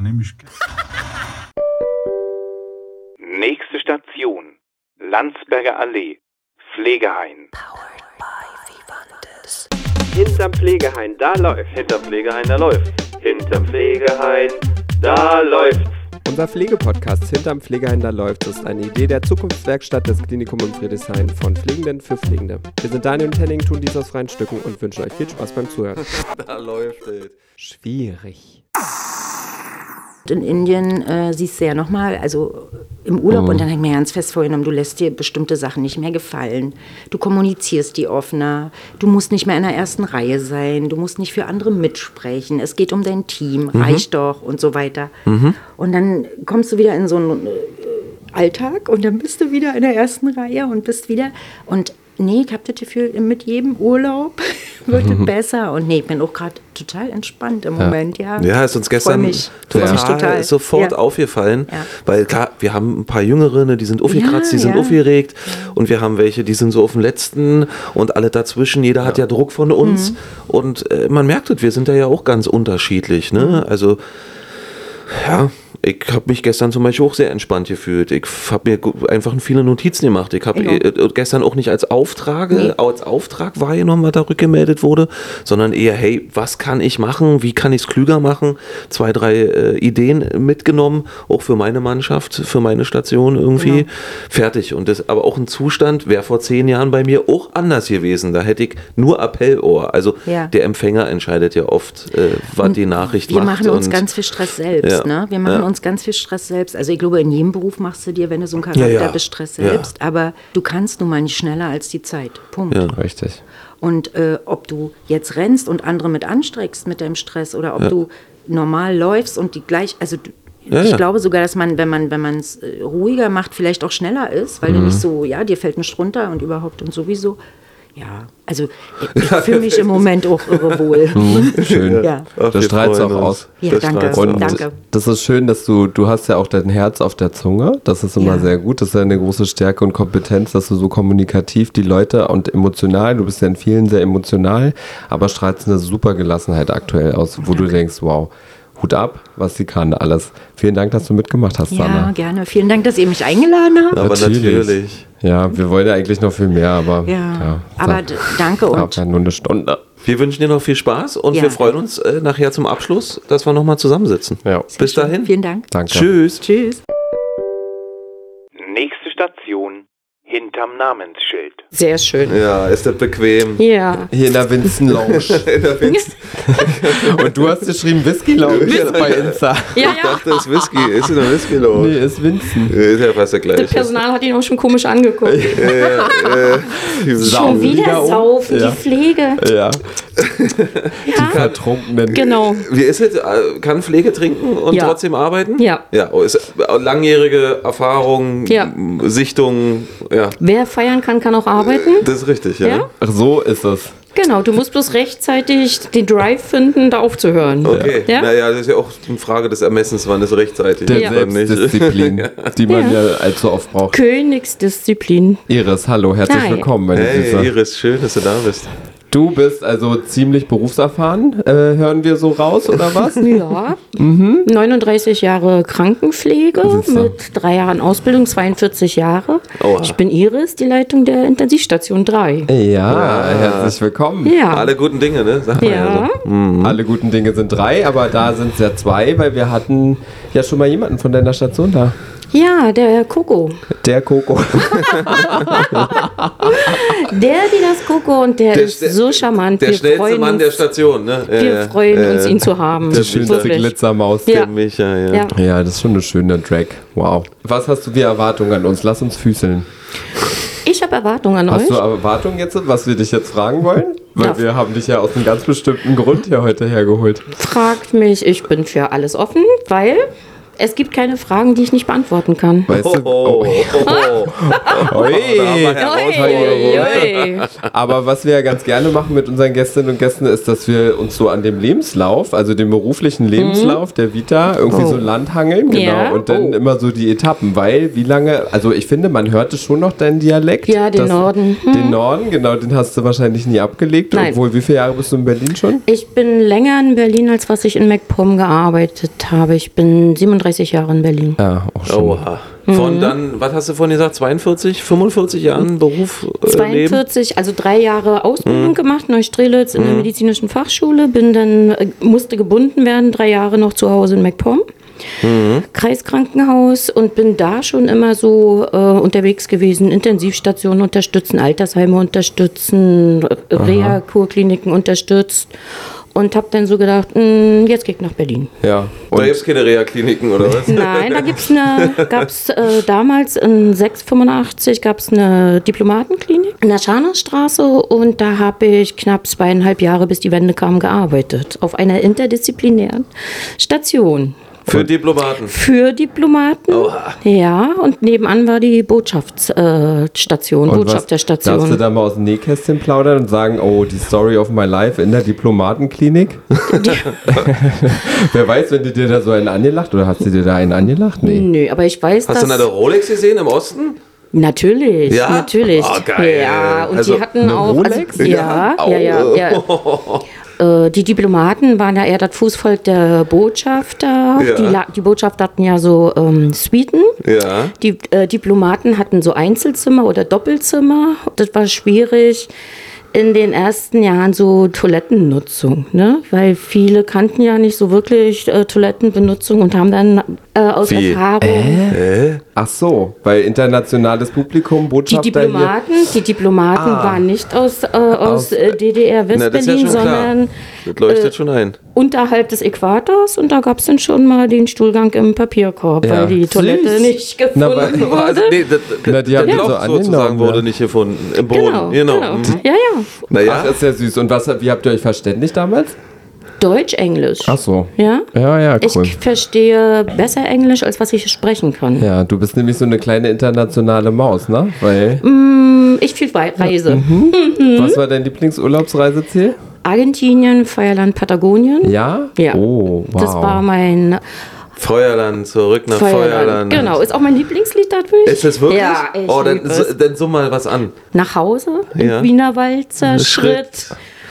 Nehme ich Nächste Station. Landsberger Allee. Pflegeheim. Hinterm Pflegeheim, da läuft. Hinterm Pflegeheim, da läuft. Hinterm Pflegeheim, da läuft. Unser Pflegepodcast Hinterm Pflegeheim da läuft ist eine Idee der Zukunftswerkstatt des Klinikum in Friedrichshain von Pflegenden für Pflegende. Wir sind Daniel und Henning, tun dies aus freien Stücken und wünschen euch viel Spaß beim Zuhören. Da läuft es. Schwierig. In Indien äh, siehst du ja nochmal, also im Urlaub und dann habe ich mir ganz fest vorgenommen, du lässt dir bestimmte Sachen nicht mehr gefallen. Du kommunizierst die offener. Du musst nicht mehr in der ersten Reihe sein. Du musst nicht für andere mitsprechen. Es geht um dein Team. Reicht doch und so weiter. Und dann kommst du wieder in so einen äh, Alltag und dann bist du wieder in der ersten Reihe und bist wieder und nee, ich habe das Gefühl, mit jedem Urlaub wird es besser und nee, ich bin auch gerade total entspannt im Moment, ja. Ja, ist uns gestern mich, total, mich total. sofort Ja. aufgefallen, Ja. weil klar, wir haben ein paar Jüngere, ne, die sind aufgekratzt, Ja, die sind ja. aufgeregt und wir haben welche, die sind so auf dem letzten und alle dazwischen, jeder hat ja Druck von uns Mhm. und äh, man merkt es, wir sind da ja auch ganz unterschiedlich, Mhm. ne? Also ja, ich habe mich gestern zum Beispiel auch sehr entspannt gefühlt. Ich habe mir einfach viele Notizen gemacht. Ich habe Ja. äh, gestern auch nicht als Auftrag, als Auftrag wahrgenommen, was da rückgemeldet wurde, sondern eher, hey, was kann ich machen? Wie kann ich es klüger machen? Zwei, drei äh, Ideen mitgenommen, auch für meine Mannschaft, für meine Station irgendwie. Genau. Fertig. Und das aber auch ein Zustand, wäre vor zehn Jahren bei mir auch anders gewesen. Da hätte ich nur Appellohr. Also Ja. der Empfänger entscheidet ja oft, äh, was die Nachricht Wir macht. machen uns ganz viel Stress selbst, Ja. ne? Wir machen Ja. uns ganz viel Stress selbst. Also ich glaube, in jedem Beruf machst du dir, wenn du so ein Charakter Ja, ja. bist, Stress Ja. selbst. Aber du kannst nun mal nicht schneller als die Zeit. Punkt. Ja. Richtig. Und äh, ob du jetzt rennst und andere mit anstreckst mit deinem Stress oder ob du normal läufst und die gleich, also du, Ja, ich ja. glaube sogar, dass man, wenn man wenn man es äh, ruhiger macht, vielleicht auch schneller ist, weil du Mhm. nicht so, ja, dir fällt nicht runter und überhaupt und sowieso. Ja, also ich, ich fühle mich im Moment auch irre wohl. Schön. Ja. Ach, Das strahlt auch uns. aus. Ja, Das danke. Und. Danke. das ist schön, dass du, du hast ja auch dein Herz auf der Zunge. Das ist immer Ja. sehr gut. Das ist ja eine große Stärke und Kompetenz, dass du so kommunikativ die Leute und emotional, du bist ja in vielen sehr emotional, aber strahlst eine super Gelassenheit aktuell aus, wo du denkst, wow, Hut ab, was sie kann, alles. Vielen Dank, dass du mitgemacht hast, Ja, Sanna. gerne. Vielen Dank, dass ihr mich eingeladen habt. Aber natürlich. Ja, wir wollen ja eigentlich noch viel mehr, aber Ja, ja, aber danke und ja nur eine Stunde. Wir wünschen dir noch viel Spaß und Ja. wir freuen uns äh, nachher zum Abschluss, dass wir nochmal zusammensitzen. Ja. Bis dahin. vielen Dank. Danke. Tschüss. Tschüss. Hinterm Namensschild. Sehr schön. Ja, ist das bequem. Ja. Hier in der Winston Lounge. Und du hast geschrieben Whisky Lounge bei Insta. Ja, Ich ja. dachte, das ist Whisky. Ist es ein Whisky los? Nee, ist Winston. Ist ja fast der Das gleiche. Personal hat ihn auch schon komisch angeguckt. Schon Wieder saufen, Ja. die Pflege. Ja, Ja, Vertrunkenen. genau. Wie ist es? Äh, Kann Pflege trinken und Ja. trotzdem arbeiten? Ja. Ja, oh, ist äh, langjährige Erfahrung, Ja. Sichtung, ja. Wer feiern kann, kann auch arbeiten. Das ist richtig, ja. Ja? Ach, so ist es. Genau, du musst bloß rechtzeitig den Drive finden, da aufzuhören. Okay, Ja? naja, das ist ja auch eine Frage des Ermessens, wann es rechtzeitig Der Ja. Selbstdisziplin, die man ja. allzu oft braucht. Königsdisziplin. Iris, hallo, herzlich Hi. willkommen, meine Hey, Süße. Iris, schön, dass du da bist. Du bist also ziemlich berufserfahren, äh, hören wir so raus, oder was? Ja, 39 Jahre Krankenpflege mit drei Jahren Ausbildung, 42 Jahre. Oha. Ich bin Iris, die Leitung der Intensivstation 3. Ja, herzlich willkommen. Ja. Alle guten Dinge, ne? Sag mal Ja, so. Alle guten Dinge sind drei, aber da sind es ja zwei, weil wir hatten ja schon mal jemanden von deiner Station da. Ja, der Coco. Der Coco. Der, die das Coco und der, Der ist so charmant. Der wir schnellste freuen Mann uns, der Station, ne? Ja, Wir ja. freuen Äh, uns, ihn zu haben. Die schönste. Glitzermaus. Ja. Der Micha, ja. Ja. Ja, das ist schon eine schöne Drag. Wow. Was hast du für Erwartungen an uns? Lass uns füßeln. Ich habe Erwartungen an Hast euch. du Erwartungen jetzt, was wir dich jetzt fragen wollen? Weil Ja. wir haben dich ja aus einem ganz bestimmten Grund hier heute hergeholt. Fragt mich, ich bin für alles offen, weil Es gibt keine Fragen, die ich nicht beantworten kann. Weißt du, Oh, oh, oh, oh. Oi. Ui. Aber was wir ja ganz gerne machen mit unseren Gästinnen und Gästen, ist, dass wir uns so an dem Lebenslauf, also dem beruflichen Lebenslauf der Vita, irgendwie so langhangeln. Genau. Ja. Und dann Oh. immer so die Etappen. Weil, wie lange, also ich finde, man hörte schon noch deinen Dialekt. Ja, den Norden. Hm. Den Norden, genau, den hast du wahrscheinlich nie abgelegt. Nein. Obwohl, wie viele Jahre bist du in Berlin schon? Ich bin länger in Berlin, als was ich in MacPom gearbeitet habe. Ich bin 37 Jahre in Berlin. Ja, auch schon. Oha. Von dann, was hast du vorhin gesagt, 42, 45 Jahren Beruf äh, leben? 42, also drei Jahre Ausbildung gemacht, Neustrelitz in der medizinischen Fachschule, bin dann, äh, musste gebunden werden, drei Jahre noch zu Hause in MacPom. Kreiskrankenhaus und bin da schon immer so äh, unterwegs gewesen, Intensivstationen unterstützen, Altersheime unterstützen, Reha-Kurkliniken unterstützt und habe dann so gedacht, mh, jetzt ich nach Berlin. Ja. Da Und gibt es keine Reha-Kliniken oder was? Nein, da gibt's eine, gab's äh, damals in 685 gab es eine Diplomatenklinik in der Scharnerstraße und da habe ich knapp zweieinhalb Jahre, bis die Wende kam, gearbeitet. Auf einer interdisziplinären Station. Für Diplomaten. Für Diplomaten. Ja, und nebenan war die Botschaftsstation, äh, Station, Und was, darfst du Botschafterstation. da mal aus dem Nähkästchen plaudern und sagen, oh, die Story of my life in der Diplomatenklinik? Wer weiß, wenn du dir da so einen angelacht oder hast du dir da einen angelacht? Nee. Nö, aber ich weiß, Hast dass... du eine Rolex gesehen im Osten? Natürlich, Ja? natürlich. Oh, geil. Ja, und Also, die hatten eine auch. Rolex? Also, ja, ja, ja, ja. Äh, Die Diplomaten waren ja eher das Fußvolk der Botschafter. Ja. Die, die Botschafter hatten ja so ähm, Suiten. Ja. Die äh, Diplomaten hatten so Einzelzimmer oder Doppelzimmer. Das war schwierig in den ersten Jahren so Toilettennutzung, ne? Weil viele kannten ja nicht so wirklich äh, Toilettenbenutzung und haben dann äh, aus Wie? Erfahrung Ach so, weil internationales Publikum, Die Botschafter Diplomaten, die Diplomaten waren nicht aus, äh, aus, Aus- äh, DDR Na, das ist ja sondern Das leuchtet äh, schon ein. unterhalb des Äquators und da gab es dann schon mal den Stuhlgang im Papierkorb, Ja. weil die Toilette Süß. nicht Na, gefunden weil- wurde. Also, nee, das, Na, die haben die so sozusagen angenommen, wurde ja. nicht gefunden. Im Boden. Genau, Genau. genau. Mhm. Ja, ja. Naja, Ach, ist ja süß. Und was, wie habt ihr euch verständigt damals? Deutsch, Englisch. Ach so. Ja? Ja, ja, cool. Ich verstehe besser Englisch, als was ich sprechen kann. Ja, du bist nämlich so eine kleine internationale Maus, ne? Weil, Mm, Ich viel Reise. Mhm. was war dein Lieblingsurlaubsreiseziel? Argentinien, Feierland, Patagonien. Ja? Ja. Oh, wow. Das war mein Feuerland, zurück nach Feuerland. Feuerland. Genau, ist auch mein Lieblingslied dadurch. Ist das wirklich? Ja, ich oh, dann, es. dann summ mal was an. nach Hause im Ja. Wiener Walzer Schritt. Schritt.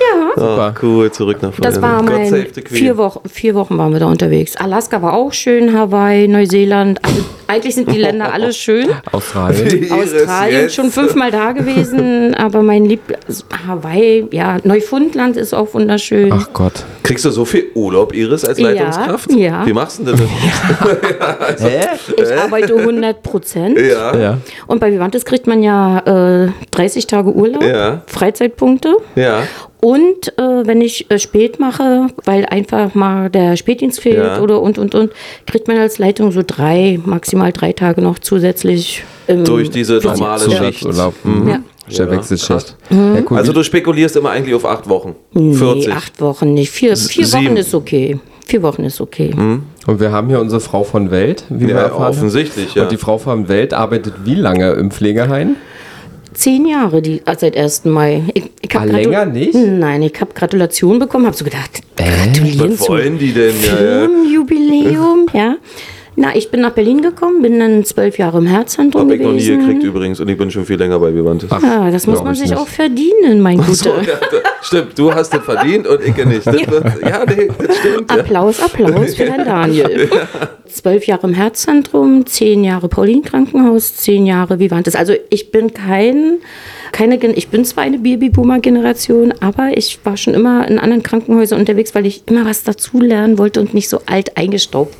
Ja, Oh, cool, zurück nach Feuerland. das war mein vier Wochen, vier Wochen waren wir da unterwegs. Alaska war auch schön, Hawaii, Neuseeland. Also, eigentlich sind die Länder alle schön. Australien. Australien schon fünfmal da gewesen, aber mein Lieb Hawaii, ja, Neufundland ist auch wunderschön. Ach Gott. Kriegst du so viel Urlaub, Iris, als Ja, Leitungskraft? ja. Wie machst du denn das? Hä? Ich arbeite 100 Prozent. Ja. Ja. Und bei Vivantes kriegt man ja äh, 30 Tage Urlaub, Ja. Freizeitpunkte. Ja. Und äh, wenn ich äh, spät mache, weil einfach mal der Spätdienst fehlt Ja. oder und und und, kriegt man als Leitung so drei, maximal drei Tage noch zusätzlich. im Durch diese normale Ja. Schicht. Zusatzurlaub. Mhm. Ja. Der Wechselschicht. Mhm. Ja, cool. Also du spekulierst immer eigentlich auf acht Wochen. 40. Nee, acht Wochen nicht. Vier, vier sieben. Wochen ist okay. Vier Wochen ist okay. Und wir haben hier unsere Frau von Welt, wie wir Ja, erfahren. haben. offensichtlich, ja. Und die Frau von Welt arbeitet wie lange im Pflegeheim? Zehn Jahre die, äh, seit 1. Mai. Ich, ich hab Ah, länger nicht? Nein, ich habe Gratulation bekommen, habe so gedacht, gratulieren Was zu wollen die denn? Ja, ja. Jubiläum, ja. Na, ich bin nach Berlin gekommen, bin dann zwölf Jahre im Herzzentrum Hab ich noch nie gewesen. gekriegt übrigens und ich bin schon viel länger bei Vivantes. Ja, das muss glaub man ich sich nicht. auch verdienen, mein Guter. So, ja, da- stimmt, du hast es verdient und ich nicht. Das wird, ja, nee, das stimmt. Ja. Applaus, Applaus für Herrn Daniel. Zwölf Jahre im Herzzentrum, zehn Jahre Paulin-Krankenhaus, zehn Jahre Vivantes. Also ich bin kein, keine, ich bin zwar eine Babyboomer-Generation, aber ich war schon immer in anderen Krankenhäusern unterwegs, weil ich immer was dazulernen wollte und nicht so alt eingestaubt.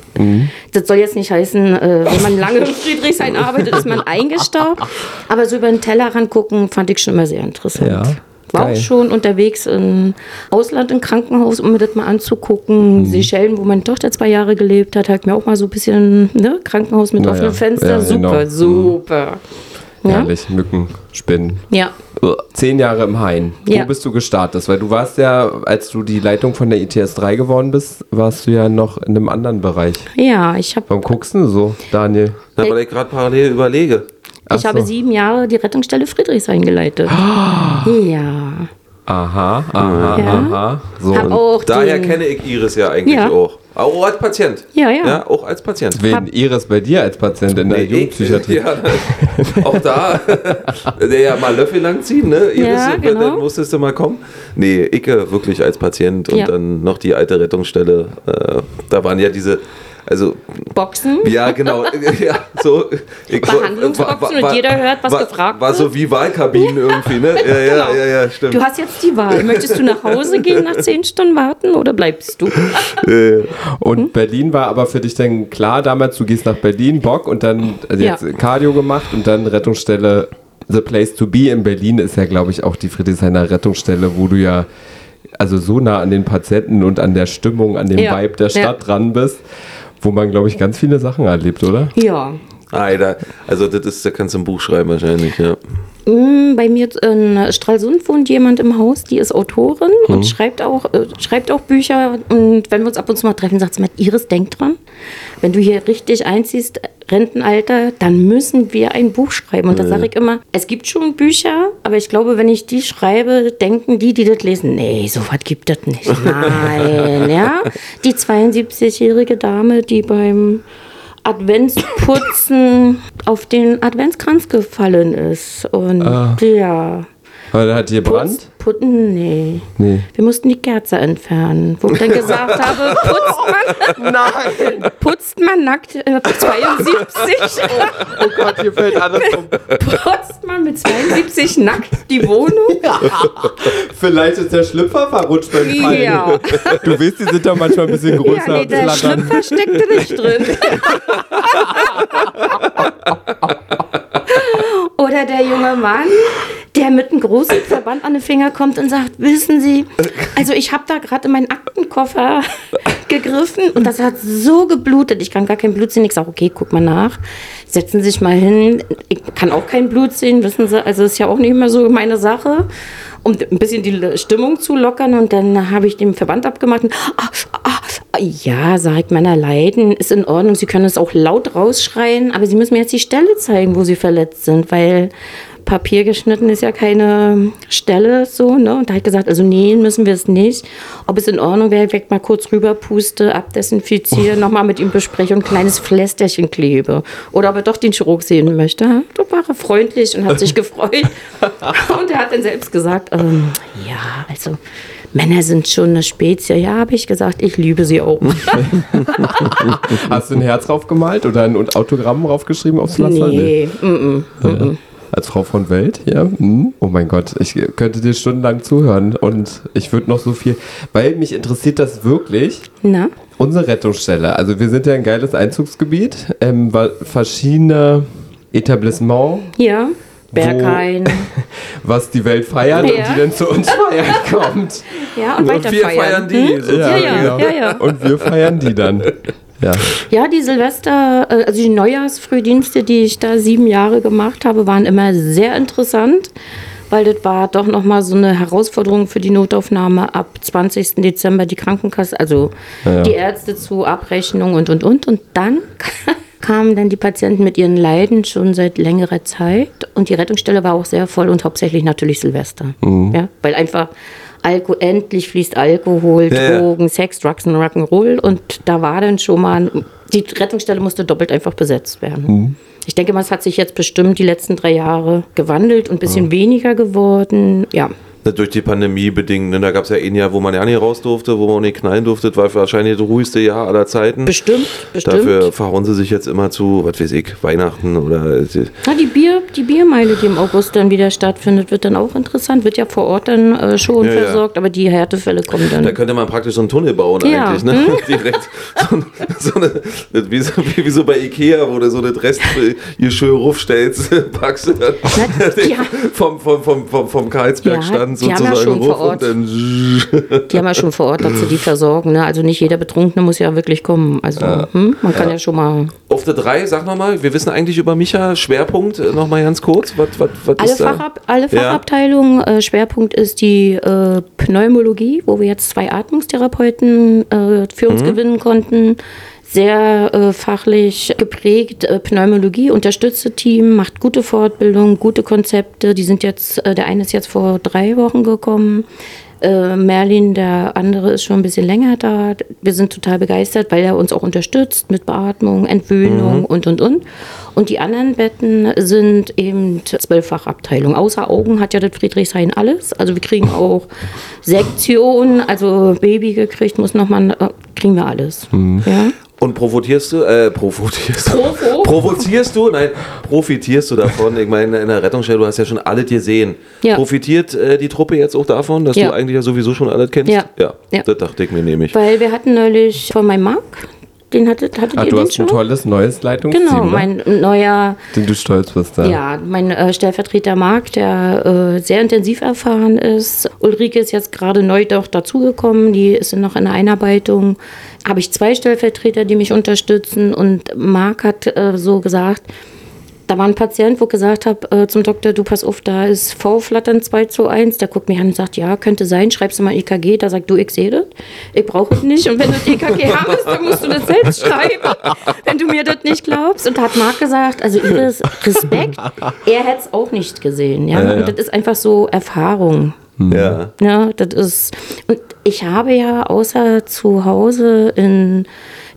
Das soll jetzt nicht heißen, äh, wenn man lange in Friedrichshain arbeitet, ist man eingestaubt. Aber so über den Tellerrand gucken, fand ich schon immer sehr interessant. Ja, War geil. auch schon unterwegs im Ausland, im Krankenhaus, um mir das mal Mhm. anzugucken. Seychellen, wo meine Tochter zwei Jahre gelebt hat, hat mir auch mal so ein bisschen ne, Krankenhaus mit Naja, offenen Fenstern. ja, super, genau. super. Ja. Herrlich, Mücken, Spinnen. Ja. Zehn Jahre im Hain. Ja. Wo bist du gestartet? Weil du warst ja, als du die Leitung von der ITS 3 geworden bist, warst du ja noch in einem anderen Bereich. Ja, ich habe Warum guckst du so, Daniel? Na, weil ich gerade parallel überlege. Ach ich habe so. sieben Jahre die Rettungsstelle Friedrichshain geleitet. Ja. Aha, aha, Ja. aha. So, auch Daher kenne ich Iris ja eigentlich Ja. auch. Auch als Patient. Ja, ja. Ja, auch als Patient. wen Iris bei dir als Patient in der Nee, ich- Jugendpsychiatrie? Ja, auch da, der ja mal Löffel lang ziehen, ne? Iris, Ja, genau. dann musstest du mal kommen. Nee, Icke wirklich als Patient und Ja. dann noch die alte Rettungsstelle. Äh, da waren ja diese, also Boxen. ja, genau. ja, so, ich, Behandlungsboxen und jeder hört, was war, gefragt War so wird. wie Wahlkabinen irgendwie, ne? Ja, ja, Genau. ja, ja, stimmt. Du hast jetzt die Wahl. Möchtest du nach Hause gehen nach zehn Stunden warten oder bleibst du? Und Hm? Berlin war aber für dich dann klar damals, du gehst nach Berlin, Bock und dann also Ja. jetzt Cardio gemacht und dann Rettungsstelle The Place to Be in Berlin ist ja, glaube ich, auch die Friedrichshainer Rettungsstelle, wo du ja also so nah an den Patienten und an der Stimmung, an dem Ja. Vibe der Ja. Stadt dran bist, wo man, glaube ich, ganz viele Sachen erlebt, oder? Ja. Alter, also das ist, da kannst du ein Buch schreiben wahrscheinlich, ja. Mm, Bei mir in Stralsund wohnt jemand im Haus, die ist Autorin und schreibt auch, äh, schreibt auch Bücher. Und wenn wir uns ab und zu mal treffen, sagt sie mir, Iris, denk dran, wenn du hier richtig einziehst, Rentenalter, dann müssen wir ein Buch schreiben. Und da sage ich immer, es gibt schon Bücher, aber ich glaube, wenn ich die schreibe, denken die, die das lesen, nee, so was gibt es nicht. Nein, ja. Die 72-jährige Dame, die beim Adventsputzen auf den Adventskranz gefallen ist. Und ja. Da hat die gebrannt? Putz, putten, nee. Nee. Wir mussten die Kerze entfernen. Wo ich dann gesagt habe, putzt man, Nein. putzt man nackt äh, 72, Oh Gott, hier fällt alles um. putzt man mit 72 nackt die Wohnung? Vielleicht ist der Schlüpfer verrutscht beim Fallen. Ja. Du weißt, die sind da manchmal ein bisschen größer. Ja, nee, der. Schlüpfer steckte nicht drin. Oder der junge Mann, der mit einem großen Verband an den Finger kommt und sagt, wissen Sie, also ich habe da gerade in meinen Aktenkoffer gegriffen und das hat so geblutet. Ich kann gar kein Blut sehen. Ich sage, okay, guck mal nach. Setzen Sie sich mal hin. Ich kann auch kein Blut sehen, wissen Sie. Also ist ja auch nicht mehr so meine Sache. Um ein bisschen die Stimmung zu lockern und dann habe ich den Verband abgemacht. Und, ah, ah, ja, sagt meiner Leiden, ist in Ordnung. Sie können es auch laut rausschreien, aber Sie müssen mir jetzt die Stelle zeigen, wo Sie verletzt sind, weil Papier geschnitten ist ja keine Stelle so, ne? Und da hat gesagt, also nähen müssen wir es nicht. Ob es in Ordnung wäre, ich mal kurz rüber puste, abdesinfiziere, nochmal mit ihm bespreche und ein kleines Pflästerchen klebe. Oder ob er doch den Chirurg sehen möchte. Da war er freundlich und hat sich gefreut. Und er hat dann selbst gesagt, ähm, ja, also Männer sind schon eine Spezie. Ja, habe ich gesagt, ich liebe sie auch. Hast du ein Herz draufgemalt oder ein Autogramm draufgeschrieben aufs Pflaster? nee, mm, mm. Als Frau von Welt, ja. Mhm. Oh mein Gott, ich könnte dir stundenlang zuhören und ich würde noch so viel, weil mich interessiert das wirklich. Na? Unsere Rettungsstelle, also wir sind ja ein geiles Einzugsgebiet, ähm, weil verschiedene Etablissements, Ja, Berghain. was die Welt feiert Ja. und die dann zu uns feiern kommt. Ja, und, Und weiter wir feiern. feiern die. Hm? Ja, ja, genau. ja, ja. Und wir feiern die dann. Ja. Ja, die Silvester, äh, also die Neujahrsfrühdienste, die ich da sieben Jahre gemacht habe, waren immer sehr interessant, weil das war doch nochmal so eine Herausforderung für die Notaufnahme ab 20. Dezember die Krankenkasse, also die Ärzte zu Abrechnung und und und. Und dann kamen dann die Patienten mit ihren Leiden schon seit längerer Zeit und die Rettungsstelle war auch sehr voll und hauptsächlich natürlich Silvester. Ja, weil einfach Alko endlich fließt Alkohol, Ja, ja. Drogen, Sex, Drugs und Rock'n'Roll und da war dann schon mal, die Rettungsstelle musste doppelt einfach besetzt werden. Ich denke mal, es hat sich jetzt bestimmt die letzten drei Jahre gewandelt und ein bisschen weniger geworden. Ja, Durch die Pandemie bedingt. Ne? Da gab es ja ein Jahr, wo man ja nicht raus durfte, wo man auch nicht knallen durfte. Das war wahrscheinlich das ruhigste Jahr aller Zeiten. bestimmt, bestimmt. Dafür verhauen sie sich jetzt immer zu, was weiß ich, Weihnachten oder. Na, die, Bier, die Biermeile, die im August dann wieder stattfindet, wird dann auch interessant. Wird ja vor Ort dann äh, schon Ja, ja. versorgt, aber die Härtefälle kommen dann. Da könnte man praktisch so einen Tunnel bauen Ja. eigentlich, ne? Direkt. So, so eine, wie, so, wie so bei Ikea, wo du so das Rest hier schön rufstellst, packst du dann Na, ja. vom, vom, vom, vom, vom Karlsberg Ja, dann Die haben sozusagen ja schon vor Ort. Die haben ja schon vor Ort, dass sie die versorgen. Ne? Also nicht jeder Betrunkene muss ja wirklich kommen. Also hm, man kann ja. schon mal. Auf der 3, sag nochmal, wir wissen eigentlich über Micha, Schwerpunkt, äh, nochmal ganz kurz. Was, was, was Alle? Fachabteilungen, alle Ja. Fachabteilungen, äh, Schwerpunkt ist die äh, Pneumologie, wo wir jetzt zwei Atmungstherapeuten äh, für Mhm. uns gewinnen konnten. Sehr äh, fachlich geprägt. Äh, Pneumologie unterstützte Team, macht gute Fortbildung, gute Konzepte. Die sind jetzt, äh, der eine ist jetzt vor drei Wochen gekommen. Äh, Merlin, der andere, ist schon ein bisschen länger da. Wir sind total begeistert, weil er uns auch unterstützt mit Beatmung, Entwöhnung und, und, und. Und die anderen Betten sind eben zwölffachabteilung. Außer Augen hat ja das Friedrichshain alles. Also wir kriegen auch Sektion, also Baby gekriegt, muss nochmal, äh, kriegen wir alles. Ja? Und provozierst du, äh, provozierst du, Provo? provozierst du, nein, profitierst du davon? Ich meine, in der Rettungsstelle, du hast ja schon alles gesehen. Ja. Profitiert äh, die Truppe jetzt auch davon, dass Ja. du eigentlich ja sowieso schon alles kennst? Ja. ja. Ja. Das dachte ich mir nämlich. Weil wir hatten neulich von meinem Marc, den hattet, hattet Ah, ihr du den hast schon? ein tolles neues Leitungsteam, Genau, ne? mein neuer den du stolz bist. Ja. Ja, mein äh, Stellvertreter Marc, der äh, sehr intensiv erfahren ist. Ulrike ist jetzt gerade neu doch dazugekommen, die ist noch in der Einarbeitung. Habe ich zwei Stellvertreter, die mich unterstützen und Marc hat äh, so gesagt, da war ein Patient, wo ich gesagt habe äh, zum Doktor, du pass auf, da ist V-Flattern 2 zu 1. Der guckt mich an und sagt, ja, könnte sein, schreibst du mal EKG. Da sagt du, ich sehe das, ich brauche es nicht. Und wenn du das EKG haben willst, dann musst du das selbst schreiben, wenn du mir das nicht glaubst. Und da hat Marc gesagt, also Iris, Respekt, er hätte es auch nicht gesehen. Ja? Ja, ja. Und das ist einfach so Erfahrung. Ja. Ja, das ist. Und ich habe ja außer zu Hause in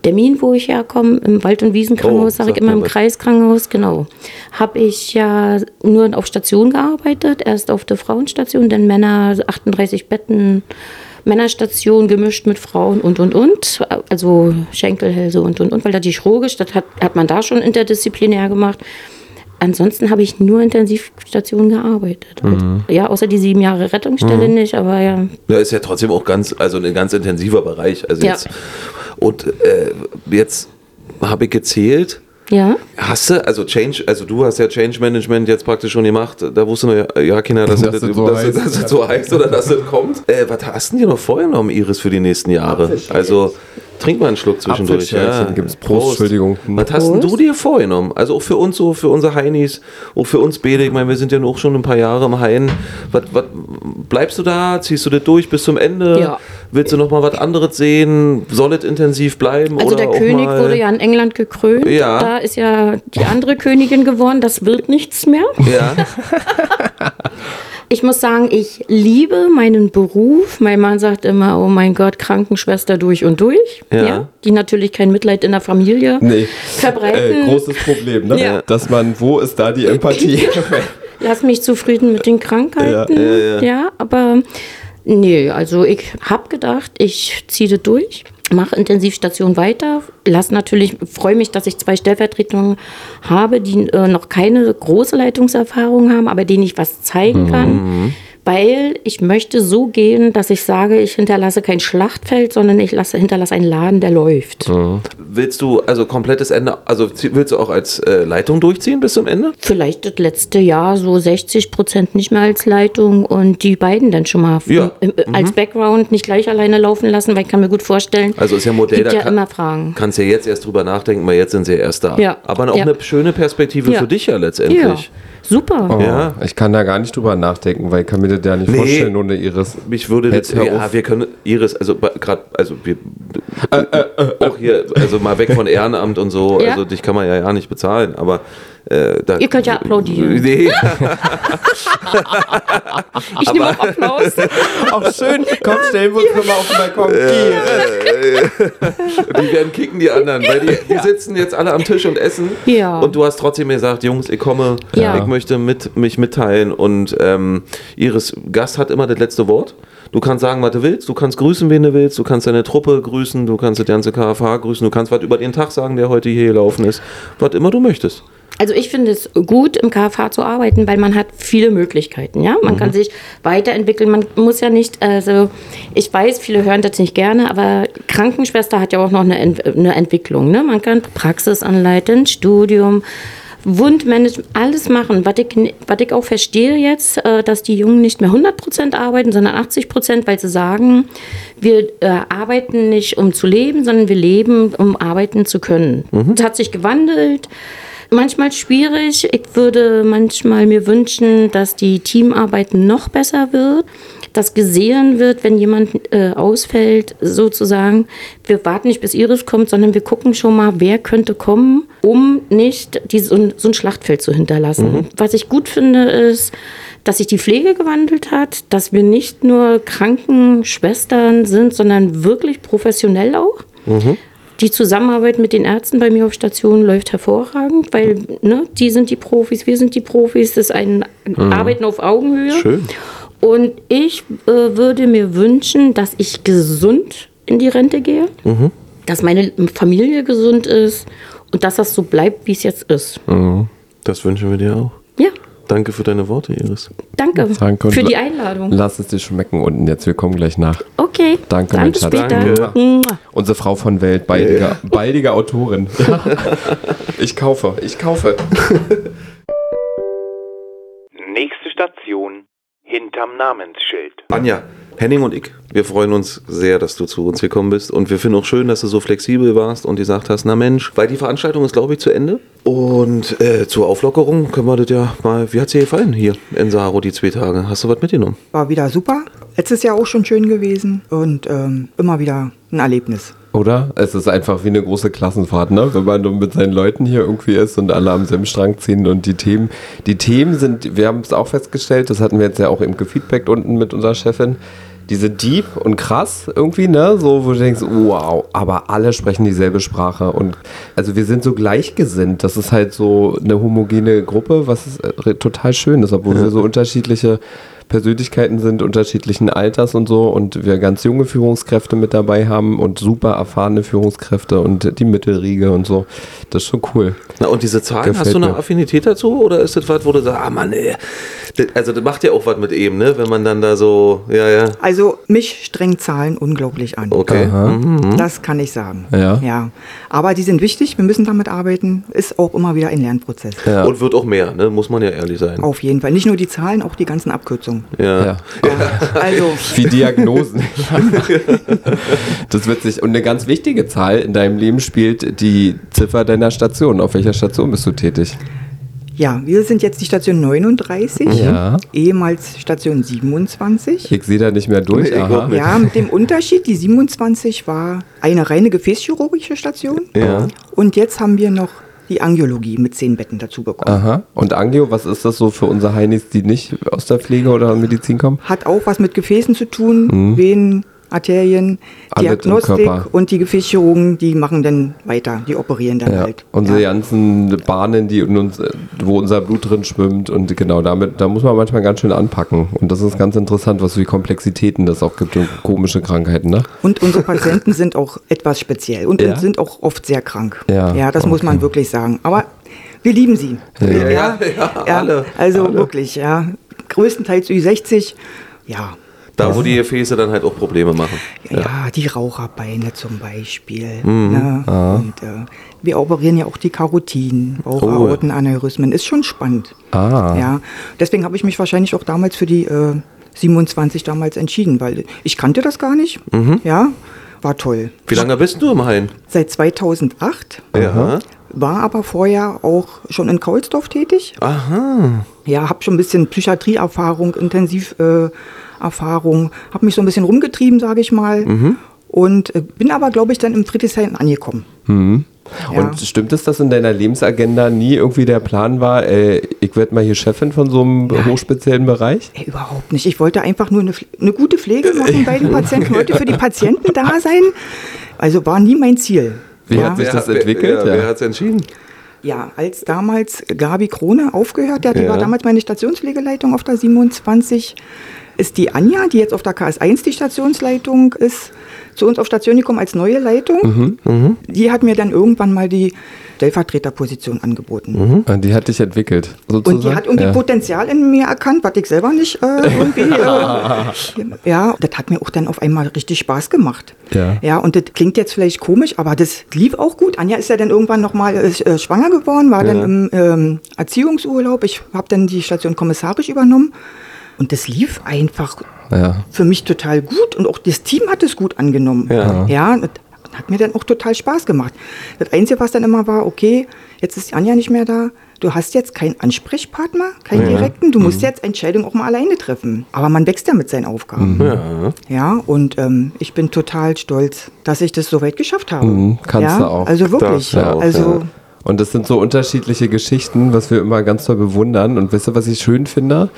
Dermin, wo ich herkomme, im Wald- und Wiesenkrankenhaus, Oh, sage ich immer im. Kreiskrankenhaus, genau, habe ich ja nur auf Station gearbeitet. Erst auf der Frauenstation, dann Männer, 38 Betten. Männerstation gemischt mit Frauen und und und, also Schenkelhälse und und und, weil da die chirurgisch, das hat, hat man da schon interdisziplinär gemacht. Ansonsten habe ich nur Intensivstationen gearbeitet. Ja, außer die sieben Jahre Rettungsstelle nicht, aber ja. Ja, ist ja trotzdem auch ganz, also ein ganz intensiver Bereich. Also Ja. jetzt, und äh, jetzt habe ich gezählt, Ja, Hast du, also Change, also du hast ja Change Management jetzt praktisch schon gemacht, da wusste man ja, ja Kinder, dass, Dass das, das das, so dass, heißt, dass ja. das so heißt oder dass das kommt. Äh, was hast du dir noch vorgenommen, Iris, für die nächsten Jahre? Also trink mal einen Schluck zwischendurch. Apfelschälchen gibt's. Prost, Entschuldigung. Was hast denn du dir vorgenommen? Also auch für uns so, für unsere Heinis, auch für uns beide, ich meine, wir sind ja auch schon ein paar Jahre im Hain. Was, was, bleibst du da? Ziehst du das durch bis zum Ende? Ja. Willst du noch mal was anderes sehen? Soll es intensiv bleiben? also oder der auch König mal wurde ja in England gekrönt. Ja. Da ist ja die andere Königin geworden. Das wird nichts mehr. Ja, Ich muss sagen, ich liebe meinen Beruf. Mein Mann sagt immer, oh mein Gott, Krankenschwester durch und durch. Ja. die natürlich kein Mitleid in der Familie Nee. verbreiten. Äh, großes Problem, ne? Ja. Dass man, wo ist da die Empathie? Lass mich zufrieden mit den Krankheiten. Ja, ja, ja. aber nee, also ich habe gedacht, ich ziehe das durch, mache Intensivstation weiter, lass natürlich, freue mich, dass ich zwei Stellvertretungen habe, die äh, noch keine große Leitungserfahrung haben, aber denen ich was zeigen kann. Weil ich möchte so gehen, dass ich sage, ich hinterlasse kein Schlachtfeld, sondern ich lasse, hinterlasse einen Laden, der läuft. Willst du also komplettes Ende, also zie- willst du auch als äh, Leitung durchziehen bis zum Ende? Vielleicht das letzte Jahr so 60 Prozent nicht mehr als Leitung und die beiden dann schon mal Ja. im, im, als Background nicht gleich alleine laufen lassen, weil ich kann mir gut vorstellen, Also ist ja ein Modell, gibt da ja kann, immer Fragen. kannst ja jetzt erst drüber nachdenken, weil jetzt sind sie ja erst da. Ja. Aber auch Ja. eine schöne Perspektive Ja. für dich ja Ja, letztendlich. Super. Ja. Oh, Ich kann da gar nicht drüber nachdenken, weil ich kann mir das ja nicht Nee. vorstellen ohne Iris. Mich würde Jetzt ja, auf. wir können, Iris, also gerade, also wir, auch hier, also mal weg von Ehrenamt und so, Ja. also dich kann man ja ja nicht bezahlen, aber äh, da, Ihr könnt ja applaudieren. Nee, Ich nehme auch Applaus. Auch schön. Komm, stellen wir uns nochmal auf den Balkon. die werden kicken, die anderen, weil die, die sitzen jetzt alle am Tisch und essen. Ja. Und du hast trotzdem gesagt, Jungs, ich komme, Ja. ich möchte mit, mich mitteilen. Und ähm, Iris Gast hat immer das letzte Wort. Du kannst sagen, was du willst, du kannst grüßen, wen du willst, du kannst deine Truppe grüßen, du kannst das ganze KFH grüßen, du kannst was über den Tag sagen, der heute hier gelaufen ist. Was immer du möchtest. Also ich finde es gut, im KFH zu arbeiten, weil man hat viele Möglichkeiten. Ja, man kann sich weiterentwickeln. Man muss ja nicht, also ich weiß, viele hören das nicht gerne, aber Krankenschwester hat ja auch noch eine, Ent eine Entwicklung. Ne? Man kann Praxis anleiten, Studium, Wundmanagement, alles machen. Was ich, was ich auch verstehe jetzt, äh, dass die Jungen nicht mehr 100% arbeiten, sondern 80%, weil sie sagen, wir äh, arbeiten nicht, um zu leben, sondern wir leben, um arbeiten zu können. Es hat sich gewandelt. Manchmal schwierig. Ich würde manchmal mir wünschen, dass die Teamarbeit noch besser wird, dass gesehen wird, wenn jemand äh, ausfällt, sozusagen. Wir warten nicht, bis Iris kommt, sondern wir gucken schon mal, wer könnte kommen, um nicht die, so, ein, so ein Schlachtfeld zu hinterlassen. Was ich gut finde, ist, dass sich die Pflege gewandelt hat, dass wir nicht nur Krankenschwestern sind, sondern wirklich professionell auch. Die Zusammenarbeit mit den Ärzten bei mir auf Station läuft hervorragend, weil ne, die sind die Profis, wir sind die Profis, das ist ein Arbeiten auf Augenhöhe. Schön. Und ich äh, würde mir wünschen, dass ich gesund in die Rente gehe, dass meine Familie gesund ist und dass das so bleibt, wie es jetzt ist. Das wünschen wir dir auch. Ja, Danke für deine Worte, Iris. danke, Danke und für die la- Einladung. Lass es dir schmecken unten jetzt. Wir kommen gleich nach. Okay, Danke, dann Schatz. später. Danke. Unsere Frau von Welt, baldige, baldige Autorin. Ich kaufe, ich kaufe. Nächste Station hinterm Namensschild. Anja, Henning und ich, wir freuen uns sehr, dass du zu uns gekommen bist und wir finden auch schön, dass du so flexibel warst und gesagt hast, na Mensch, weil die Veranstaltung ist, glaube ich, zu Ende. Und äh, zur Auflockerung können wir das ja mal, wie hat dir gefallen hier in Saro die zwei Tage? Hast du was mitgenommen? War wieder super. Letztes Jahr auch schon schön gewesen und ähm, immer wieder ein Erlebnis. Oder? Es ist einfach wie eine große Klassenfahrt, ne? Wenn man nur mit seinen Leuten hier irgendwie ist und alle am selben Strang ziehen und die Themen, die Themen sind, wir haben es auch festgestellt, das hatten wir jetzt ja auch eben gefeedbackt unten mit unserer Chefin, die sind deep und krass irgendwie, ne? So, wo du denkst, wow, aber alle sprechen dieselbe Sprache und also wir sind so gleichgesinnt. Das ist halt so eine homogene Gruppe, was ist, äh, total schön ist, obwohl wir so unterschiedliche Persönlichkeiten sind, unterschiedlichen Alters und so und wir ganz junge Führungskräfte mit dabei haben und super erfahrene Führungskräfte und die Mittelriege und so. Das ist schon cool. Na, und diese Zahlen, Gefällt hast du eine mir. Affinität dazu oder ist das was, wo du sagst, ah Mann, ey, also das macht ja auch was mit eben, ne? Wenn man dann da so, ja, ja, Also mich strengt Zahlen unglaublich an. okay. Mhm. Das kann ich sagen. Ja. ja. Aber die sind wichtig, wir müssen damit arbeiten. Ist auch immer wieder ein Lernprozess. Ja. Und wird auch mehr, ne? Muss man ja ehrlich sein. Auf jeden Fall. Nicht nur die Zahlen, auch die ganzen Abkürzungen. Ja. Ja. Also, Wie Diagnosen. das wird sich. Und eine ganz wichtige Zahl in deinem Leben spielt die Ziffer deiner Station. Auf welcher Station bist du tätig? ja, wir sind jetzt die Station 39, Ja. ehemals Station 27. Ich sehe da nicht mehr durch. Aha. Ja, mit dem Unterschied, die 27 war eine reine gefäßchirurgische Station. Ja. Und jetzt haben wir noch die Angiologie mit zehn Betten dazu bekommen. Aha. Und Angio, was ist das so für unsere Heinis, die nicht aus der Pflege oder Medizin kommen? Hat auch was mit Gefäßen zu tun, Venen, Arterien. Alles Diagnostik und die Gefäßchirurgen, die machen dann weiter, die operieren dann Ja. halt. Unsere ja. ganzen Bahnen, die in uns, wo unser Blut drin schwimmt und genau damit, da muss man manchmal ganz schön anpacken. Und das ist ganz interessant, was für Komplexitäten das auch gibt und komische Krankheiten, ne? Und unsere Patienten sind auch etwas speziell und Ja? sind auch oft sehr krank. Ja, das muss man wirklich sagen. Aber wir lieben sie. Ja, ja, ja, alle, Also wirklich, ja. Größtenteils Ü60, ja. Da, wo die Gefäße dann halt auch Probleme machen. Ja, die Raucherbeine zum Beispiel. Mhm. Ne? Und äh, wir operieren ja auch die Karotiden, Bauchaortenaneurysmen. Ist schon spannend. Ah. Ja, deswegen habe ich mich wahrscheinlich auch damals für die äh, 27 damals entschieden, weil ich kannte das gar nicht. Mhm. Ja, war toll. Wie lange bist du im Hain? Seit 2008, Ja. war aber vorher auch schon in Kaulsdorf tätig. Aha. Ja, habe schon ein bisschen Psychiatrieerfahrung, Intensiverfahrung, äh, Erfahrung, habe mich so ein bisschen rumgetrieben, sage ich mal. Mhm. Und äh, bin aber, glaube ich, dann im Friedrichshain angekommen. Ja. Und stimmt es, dass in deiner Lebensagenda nie irgendwie der Plan war, äh, ich werde mal hier Chefin von so einem hochspeziellen Bereich? Ey, überhaupt nicht. Ich wollte einfach nur eine, eine gute Pflege machen bei den Patienten, wollte für die Patienten da sein. Also war nie mein Ziel. Wie ja. hat sich das Wer- entwickelt? Ja, Ja. Wer hat es entschieden? ja, als damals Gabi Krone aufgehört hat, die war damals meine Stationspflegeleitung auf der 27, ist die Anja, die jetzt auf der KS1 die Stationsleitung ist, zu uns auf Station gekommen als neue Leitung. Die hat mir dann irgendwann mal die Stellvertreterposition angeboten. Und die hat dich entwickelt, sozusagen. Und die hat irgendwie ja. Potenzial in mir erkannt, was ich selber nicht äh, irgendwie. Äh, ja, das hat mir auch dann auf einmal richtig Spaß gemacht. Ja. Ja, und das klingt jetzt vielleicht komisch, aber das lief auch gut. Anja ist ja dann irgendwann nochmal äh, schwanger geworden, war dann im ähm, Erziehungsurlaub. Ich habe dann die Station kommissarisch übernommen. Und das lief einfach Ja. für mich total gut und auch das Team hat es gut angenommen. Ja. ja hat mir dann auch total Spaß gemacht. Das Einzige, was dann immer war, okay, jetzt ist Anja nicht mehr da. Du hast jetzt keinen Ansprechpartner, keinen direkten. Du Mhm. musst jetzt Entscheidungen auch mal alleine treffen. Aber man wächst ja mit seinen Aufgaben. Ja. Ja, und ähm, ich bin total stolz, dass ich das so weit geschafft habe. Mhm, kannst ja? du auch. Also wirklich. Du auch, also ja. Und das sind so unterschiedliche Geschichten, was wir immer ganz toll bewundern. Und wisst ihr, was ich schön finde?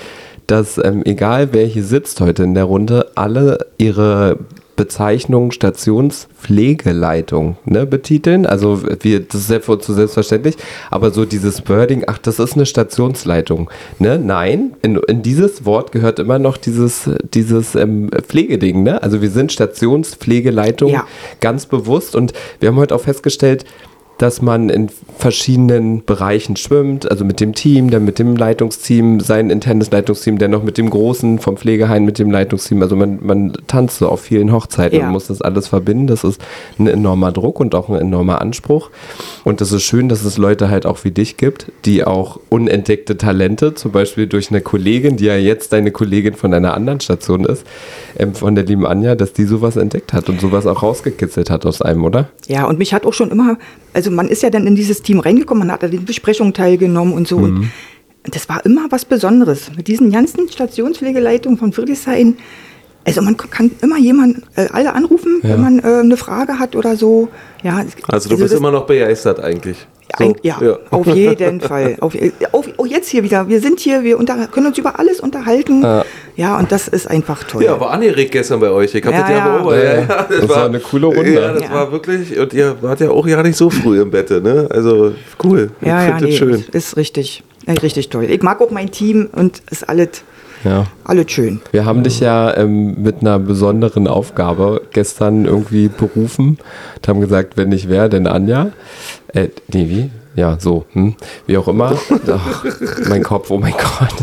Dass ähm, egal wer hier sitzt heute in der Runde, alle ihre Bezeichnung Stationspflegeleitung ne, betiteln. Also wir, das ist ja uns so selbstverständlich, aber so dieses Wording, ach, das ist eine Stationsleitung. Ne? Nein, in, in dieses Wort gehört immer noch dieses, dieses ähm, Pflegeding. Ne? Also wir sind Stationspflegeleitung Ja. ganz bewusst und wir haben heute auch festgestellt, dass man in verschiedenen Bereichen schwimmt, also mit dem Team, dann mit dem Leitungsteam, sein internes Leitungsteam, dann noch mit dem Großen vom Pflegeheim, mit dem Leitungsteam. Also man, man tanzt so auf vielen Hochzeiten Ja. und muss das alles verbinden. Das ist ein enormer Druck und auch ein enormer Anspruch. Und es ist schön, dass es Leute halt auch wie dich gibt, die auch unentdeckte Talente, zum Beispiel durch eine Kollegin, die ja jetzt deine Kollegin von einer anderen Station ist, ähm, von der lieben Anja, dass die sowas entdeckt hat und sowas auch rausgekitzelt hat aus einem, oder? Ja, und mich hat auch schon immer, also man ist ja dann in dieses Team reingekommen, man hat an den Besprechungen teilgenommen und so. Und das war immer was Besonderes. Mit diesen ganzen Stationspflegeleitungen von Friedrichshain, also man kann immer jemanden, äh, alle anrufen, wenn man äh, eine Frage hat oder so. Ja, Also du bist das- immer noch begeistert eigentlich. So, ein, ja, auf jeden Fall. Auf, auf, oh, jetzt hier wieder. Wir sind hier, wir unter, können uns über alles unterhalten. Ja, und das ist einfach toll. Ja, war angeregt gestern bei euch. Ich hab Ja, das ja, ja. beobachtet. Ja, ja, Das war eine coole Runde. Ja, das Ja. war wirklich. Und ihr wart ja auch ja nicht so früh im Bett, ne? Also cool. Ich ja, ja, finde nee, das schön. ist- ist richtig, äh, richtig toll. Ich mag auch mein Team und ist alles, Ja. alles schön. Wir haben dich ja ähm, mit einer besonderen Aufgabe gestern irgendwie berufen und haben gesagt, wenn nicht wer, denn Anja. Äh, nee, wie? Ja, so. Hm. Wie auch immer. Ach, mein Kopf, oh mein Gott.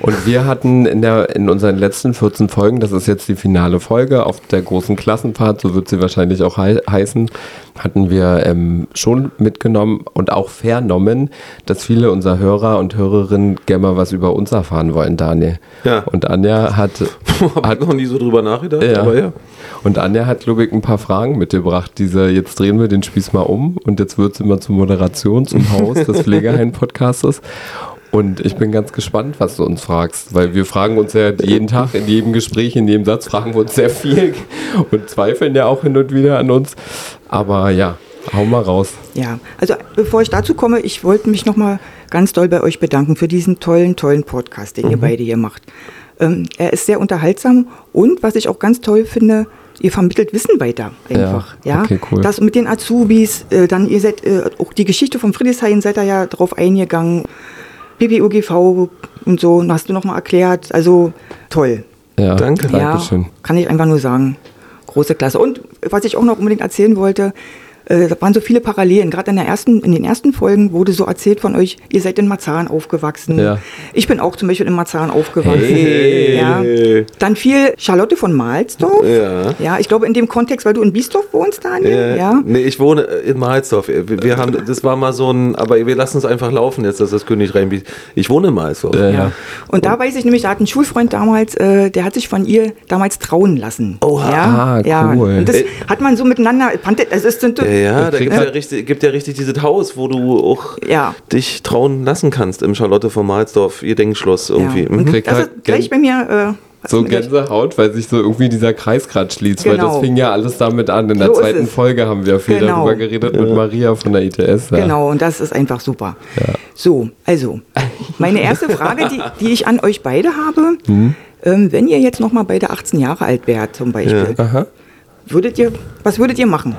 Und wir hatten in, der, in unseren letzten 14 Folgen, das ist jetzt die finale Folge auf der großen Klassenfahrt, so wird sie wahrscheinlich auch hei heißen, hatten wir ähm, schon mitgenommen und auch vernommen, dass viele unserer Hörer und Hörerinnen gerne mal was über uns erfahren wollen, Daniel. Ja. Und Anja hat, hat noch nie so drüber nachgedacht, ja. aber ja. Und Anja hat, glaube ich, ein paar Fragen mitgebracht. Diese, jetzt drehen wir den Spieß mal um und jetzt wird es immer zur Moderation, zum Haus des Pflegeheim-Podcastes. Und ich bin ganz gespannt, was du uns fragst, weil wir fragen uns ja jeden Tag, in jedem Gespräch, in jedem Satz fragen wir uns sehr viel und zweifeln ja auch hin und wieder an uns. Aber ja, hau mal raus. Ja, also bevor ich dazu komme, ich wollte mich nochmal ganz doll bei euch bedanken für diesen tollen, tollen Podcast, den ihr beide hier macht. Ähm, er ist sehr unterhaltsam und was ich auch ganz toll finde, ihr vermittelt Wissen weiter einfach. Ja, Ja, okay, cool. Das mit den Azubis, äh, dann ihr seid äh, auch die Geschichte von Friedrichshain seid ihr ja drauf eingegangen. BBUGV und so, und hast du nochmal erklärt. Also toll. Ja, Danke. Dankeschön. Ja, kann ich einfach nur sagen. Große Klasse. Und was ich auch noch unbedingt erzählen wollte, äh, da waren so viele Parallelen. Gerade in, der ersten, in den ersten Folgen wurde so erzählt von euch, ihr seid in Marzahn aufgewachsen. Ja. Ich bin auch zum Beispiel in Marzahn aufgewachsen. Hey. Ja. Dann fiel Charlotte von Mahlsdorf. Ja. Ja, ich glaube in dem Kontext, weil du in Biesdorf wohnst, Daniel. Äh, Ja. Nee, ich wohne in Mahlsdorf. Wir, wir haben, das war mal so ein, aber wir lassen es einfach laufen jetzt, dass das König reinbietet. Ich wohne in Mahlsdorf. Ja. Ja. Und da weiß ich nämlich, da hat ein Schulfreund damals, äh, der hat sich von ihr damals trauen lassen. Oha. Ja, Ah, ja. cool. Und das Äh, hat man so miteinander, also es sind Ja, ja, da gibt ja, richtig, gibt ja richtig dieses Haus, wo du auch Ja. dich trauen lassen kannst im Charlotte von Mahlsdorf, ihr Denkschloss irgendwie. Ja. Mhm. Das halt ist gleich bei mir. Äh, So Gänsehaut, weil sich so irgendwie dieser Kreis gerade schließt, weil das Genau. fing ja alles damit an. In der So zweiten. Folge haben wir viel Genau. darüber geredet mit Maria von der ITS. Ja. Genau, und das ist einfach super. So, also, meine erste Frage, die, die ich an euch beide habe, Mhm. ähm, wenn ihr jetzt noch mal beide 18 Jahre alt wärt zum Beispiel, würdet ihr, was würdet ihr machen?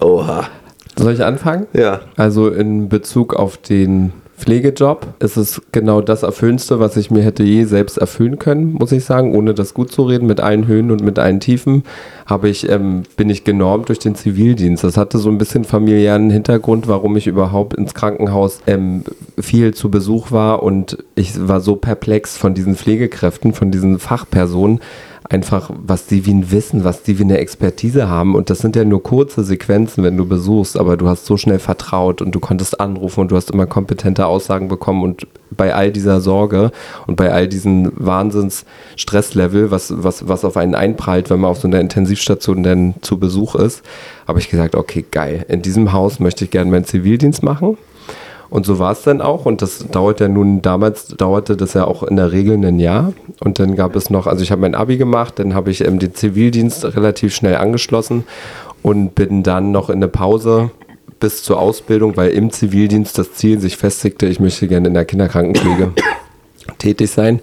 Oha. Soll ich anfangen? Ja. Also in Bezug auf den Pflegejob. Es ist genau das Erfüllendste, was ich mir hätte je selbst erfüllen können, muss ich sagen, ohne das gut zu reden, mit allen Höhen und mit allen Tiefen, habe ich, ähm, bin ich genormt durch den Zivildienst. Das hatte so ein bisschen familiären Hintergrund, warum ich überhaupt ins Krankenhaus ähm, viel zu Besuch war und ich war so perplex von diesen Pflegekräften, von diesen Fachpersonen, einfach, was die wie ein Wissen, was die wie eine Expertise haben. Und das sind ja nur kurze Sequenzen, wenn du besuchst, aber du hast so schnell vertraut und du konntest anrufen und du hast immer kompetente Aussagen bekommen. Und bei all dieser Sorge und bei all diesen Wahnsinns-Stresslevel, was, was, was auf einen einprallt, wenn man auf so einer Intensivstation denn zu Besuch ist, habe ich gesagt, okay, geil, in diesem Haus möchte ich gerne meinen Zivildienst machen. Und so war es dann auch. Und das dauert ja nun, damals dauerte das ja auch in der Regel ein Jahr. Und dann gab es noch, also ich habe mein Abi gemacht, dann habe ich ähm, den Zivildienst relativ schnell angeschlossen und bin dann noch in eine Pause bis zur Ausbildung, weil im Zivildienst das Ziel sich festigte, ich möchte gerne in der Kinderkrankenpflege tätig sein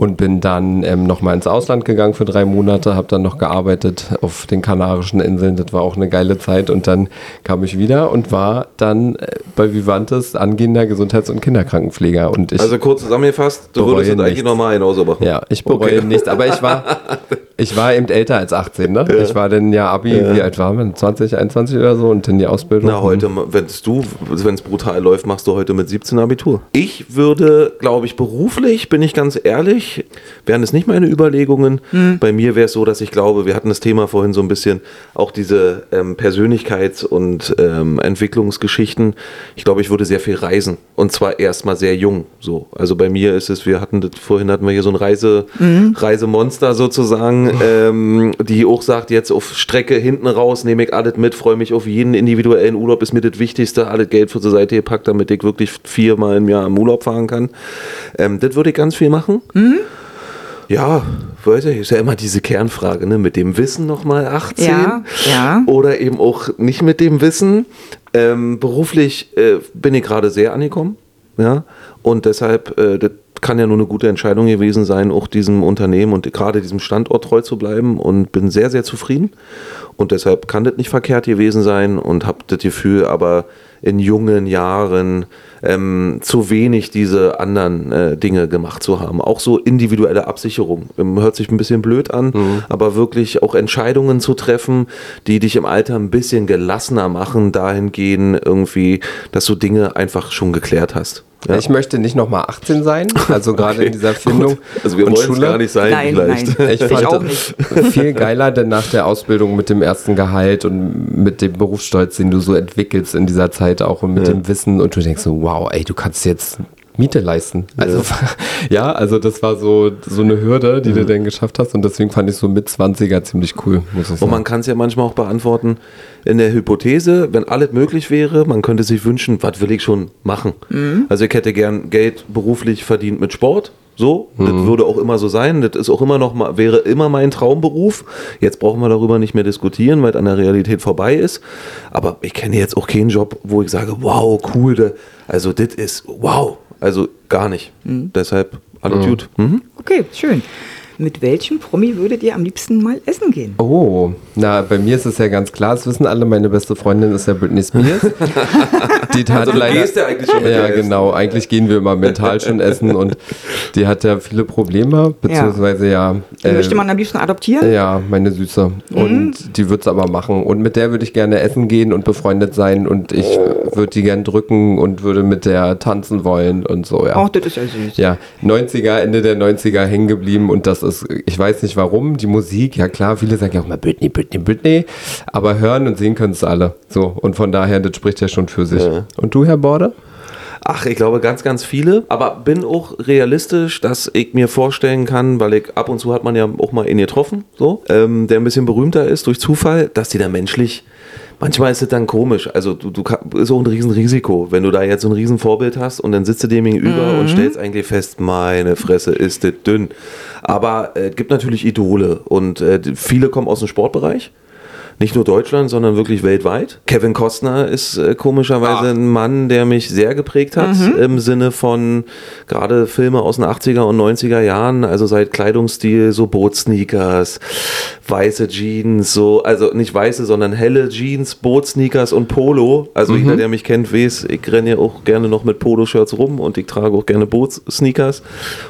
und bin dann ähm, nochmal ins Ausland gegangen für drei Monate, habe dann noch gearbeitet auf den Kanarischen Inseln, das war auch eine geile Zeit. Und dann kam ich wieder und war dann äh, bei Vivantes angehender Gesundheits- und Kinderkrankenpfleger. Und ich Also kurz zusammengefasst, du würdest es eigentlich nochmal genauso machen. ja, ich bereue Okay. nichts, aber ich war ich war eben älter als 18, ne? Ich war dann ja Abi, wie alt war man? 20, 21 oder so und dann die Ausbildung. Na, heute, wenn du, wenn es brutal läuft, machst du heute mit 17 Abitur. Ich würde, glaube ich, beruflich, bin ich ganz ehrlich, wären es nicht meine Überlegungen. Bei mir wäre es so, dass ich glaube, wir hatten das Thema vorhin so ein bisschen, auch diese ähm, Persönlichkeits- und ähm, Entwicklungsgeschichten. Ich glaube, ich würde sehr viel reisen. Und zwar erstmal sehr jung. So. Also bei mir ist es, wir hatten das, vorhin hatten wir hier so ein Reise, Reisemonster sozusagen, ähm, die auch sagt, jetzt auf Strecke hinten raus nehme ich alles mit, freue mich auf jeden individuellen Urlaub, ist mir das Wichtigste, alles Geld für zur Seite gepackt, damit ich wirklich viermal im Jahr im Urlaub fahren kann. Ähm, das würde ich ganz viel machen. Ja, weiß ich, ist ja immer diese Kernfrage, ne? Mit dem Wissen nochmal 18 Ja, ja. oder eben auch nicht mit dem Wissen. Ähm, beruflich äh, bin ich gerade sehr angekommen, ja, und deshalb, äh, das kann ja nur eine gute Entscheidung gewesen sein, auch diesem Unternehmen und gerade diesem Standort treu zu bleiben und bin sehr, sehr zufrieden und deshalb kann das nicht verkehrt gewesen sein und habe das Gefühl, aber in jungen Jahren ähm, zu wenig diese anderen äh, Dinge gemacht zu haben. Auch so individuelle Absicherung. Ähm, hört sich ein bisschen blöd an, aber wirklich auch Entscheidungen zu treffen, die dich im Alter ein bisschen gelassener machen, dahingehend irgendwie, dass du Dinge einfach schon geklärt hast. Ja. Ich möchte nicht nochmal 18 sein, also gerade in dieser Findung. Also wir und wollen es Schule. gar nicht sein Nein, vielleicht. nein. Ich Ich fand auch das viel geiler, denn nach der Ausbildung mit dem ersten Gehalt und mit dem Berufsstolz, den du so entwickelst in dieser Zeit auch und mit dem Wissen und du denkst so, wow, ey, du kannst jetzt Miete leisten. Also ja, also das war so, so eine Hürde, die du dann geschafft hast und deswegen fand ich so mit 20er ziemlich cool, muss ich Und sagen. man kann es ja manchmal auch beantworten in der Hypothese, wenn alles möglich wäre, man könnte sich wünschen, was will ich schon machen? Also ich hätte gern Geld beruflich verdient mit Sport. So, das würde auch immer so sein. Das ist auch immer noch mal, wäre immer mein Traumberuf. Jetzt brauchen wir darüber nicht mehr diskutieren, weil es an der Realität vorbei ist. Aber ich kenne jetzt auch keinen Job, wo ich sage, wow, cool, da- also das ist wow. Also gar nicht. Deshalb alles gut. Mhm. Okay, schön. Mit welchem Promi würdet ihr am liebsten mal essen gehen? Oh, na, bei mir ist es ja ganz klar, das wissen alle, meine beste Freundin ist ja Britney Spears. die tat Also du leider, gehst ja eigentlich schon mit Ja, genau, eigentlich gehen wir immer mental schon essen und die hat ja viele Probleme, beziehungsweise ja. Die äh, möchte man am liebsten adoptieren? ja, meine Süße. Und die wird es aber machen. Und mit der würde ich gerne essen gehen und befreundet sein. Und ich würde die gern drücken und würde mit der tanzen wollen und so, ja. Ach, das ist ja süß. Ja, 90er, Ende der 90er hängen geblieben und das ist, ich weiß nicht warum, die Musik, ja klar, viele sagen ja auch mal Britney, Britney, Britney, aber hören und sehen können es alle. So, und von daher, das spricht ja schon für sich. Ja. Und du, Herr Border? Ach, ich glaube ganz, ganz viele. Aber bin auch realistisch, dass ich mir vorstellen kann, weil ich ab und zu hat man ja auch mal ihn getroffen, so, ähm, der ein bisschen berühmter ist durch Zufall, dass die da menschlich. Manchmal ist es dann komisch. Also du, du ist auch ein Riesenrisiko, wenn du da jetzt so ein Riesenvorbild hast und dann sitzt du dem gegenüber und stellst eigentlich fest, meine Fresse, ist das dünn. Aber es äh, gibt natürlich Idole und äh, viele kommen aus dem Sportbereich. Nicht nur Deutschland, sondern wirklich weltweit. Kevin Costner ist äh, komischerweise ein Mann, der mich sehr geprägt hat, im Sinne von gerade Filme aus den 80er und 90er Jahren, also seit Kleidungsstil, so Bootsneakers, weiße Jeans, so, also nicht weiße, sondern helle Jeans, Bootsneakers und Polo. Also jeder, der mich kennt, weiß, ich renne ja auch gerne noch mit Poloshirts rum und ich trage auch gerne Bootssneakers.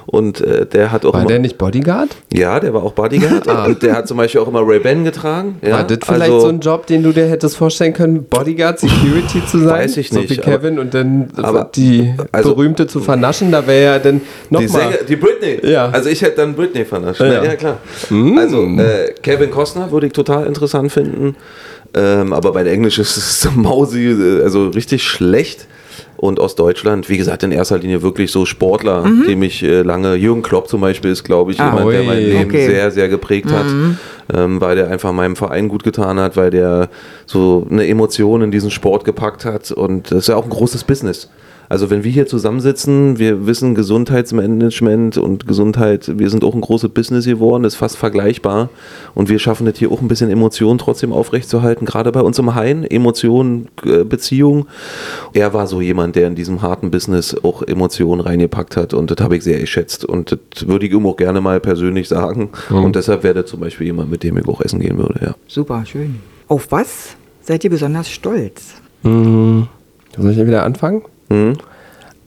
Und äh, der hat auch War immer, der nicht Bodyguard? ja, der war auch Bodyguard und der hat zum Beispiel auch immer Ray-Ban getragen. Ja, War das vielleicht also- so ein Job, den du dir hättest vorstellen können, Bodyguard, Security zu sein? Weiß ich So nicht, wie Kevin und dann aber- die also- berühmte zu vernaschen, da wäre ja dann Die, nochmal. Sänger, die Britney. Ja. Also ich hätte dann Britney vernascht. Ja. Ja, klar. Also äh, Kevin Costner würde ich total interessant finden. Ähm, aber mein Englisch ist, ist Mausi, äh, also richtig schlecht. Und aus Deutschland, wie gesagt, in erster Linie wirklich so Sportler, die mich äh, lange, Jürgen Klopp zum Beispiel ist, glaube ich, Ah. jemand, der mein. Leben Okay. sehr, sehr geprägt hat, ähm, weil der einfach meinem Verein gut getan hat, weil der so eine Emotion in diesen Sport gepackt hat. Und das ist ja auch ein großes Business. Also wenn wir hier zusammensitzen, wir wissen Gesundheitsmanagement und Gesundheit, wir sind auch ein großes Business geworden, ist fast vergleichbar und wir schaffen es hier auch ein bisschen Emotionen trotzdem aufrechtzuerhalten, gerade bei uns im Hain, Emotionen, äh, Beziehung. Er war so jemand, der in diesem harten Business auch Emotionen reingepackt hat und das habe ich sehr geschätzt und das würde ich ihm auch gerne mal persönlich sagen und deshalb wäre der zum Beispiel jemand, mit dem ich auch essen gehen würde, ja. Super, schön. Auf was seid ihr besonders stolz? Soll ich wieder anfangen? Hm?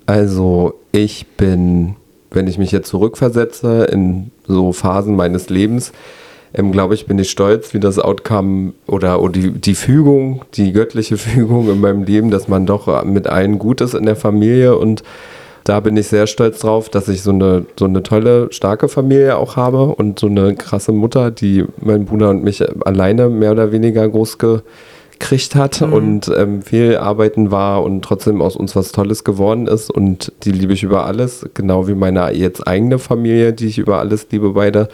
Also, ich bin, wenn ich mich jetzt zurückversetze in so Phasen meines Lebens, ähm, glaube ich, bin ich stolz, wie das Outcome oder, oder die, die Fügung, die göttliche Fügung in meinem Leben, dass man doch mit allen gut ist in der Familie und da bin ich sehr stolz drauf, dass ich so eine, so eine tolle, starke Familie auch habe und so eine krasse Mutter, die meinen Bruder und mich alleine mehr oder weniger groß gekriegt hat und ähm, viel arbeiten war und trotzdem aus uns was Tolles geworden ist und die liebe ich über alles, genau wie meine jetzt eigene Familie, die ich über alles liebe beide.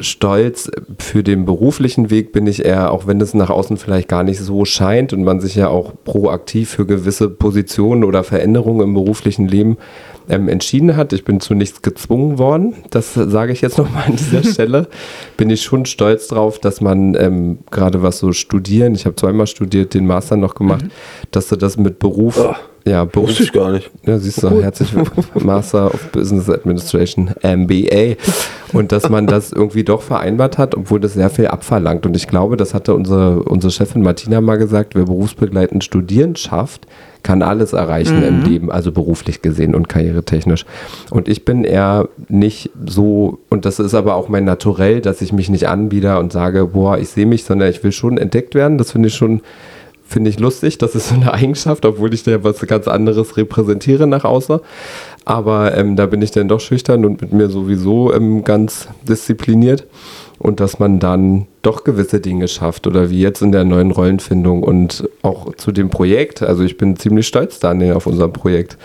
Stolz für den beruflichen Weg bin ich eher, auch wenn es nach außen vielleicht gar nicht so scheint und man sich ja auch proaktiv für gewisse Positionen oder Veränderungen im beruflichen Leben ähm, entschieden hat. Ich bin zu nichts gezwungen worden. Das sage ich jetzt nochmal an dieser Stelle. Bin ich schon stolz drauf, dass man ähm, gerade was so studieren, ich habe zweimal studiert, den Master noch gemacht, dass du das mit Beruf, ja, Beruf, Wusste ich gar nicht. ja, siehst du, herzlich willkommen. Master of Business Administration, MBA. Und dass man das irgendwie doch vereinbart hat, obwohl das sehr viel abverlangt. Und ich glaube, das hatte unsere, unsere Chefin Martina mal gesagt, wer berufsbegleitend studieren schafft, kann alles erreichen im Leben, also beruflich gesehen und karrieretechnisch. Und ich bin eher nicht so, und das ist aber auch mein Naturell, dass ich mich nicht anbieder und sage, boah, ich sehe mich, sondern ich will schon entdeckt werden. Das finde ich schon finde ich lustig. Das ist so eine Eigenschaft, obwohl ich da was ganz anderes repräsentiere nach außen. Aber ähm, da bin ich dann doch schüchtern und mit mir sowieso ähm, ganz diszipliniert. Und dass man dann doch gewisse Dinge schafft oder wie jetzt in der neuen Rollenfindung und auch zu dem Projekt. Also ich bin ziemlich stolz, Daniel, auf unser Projekt,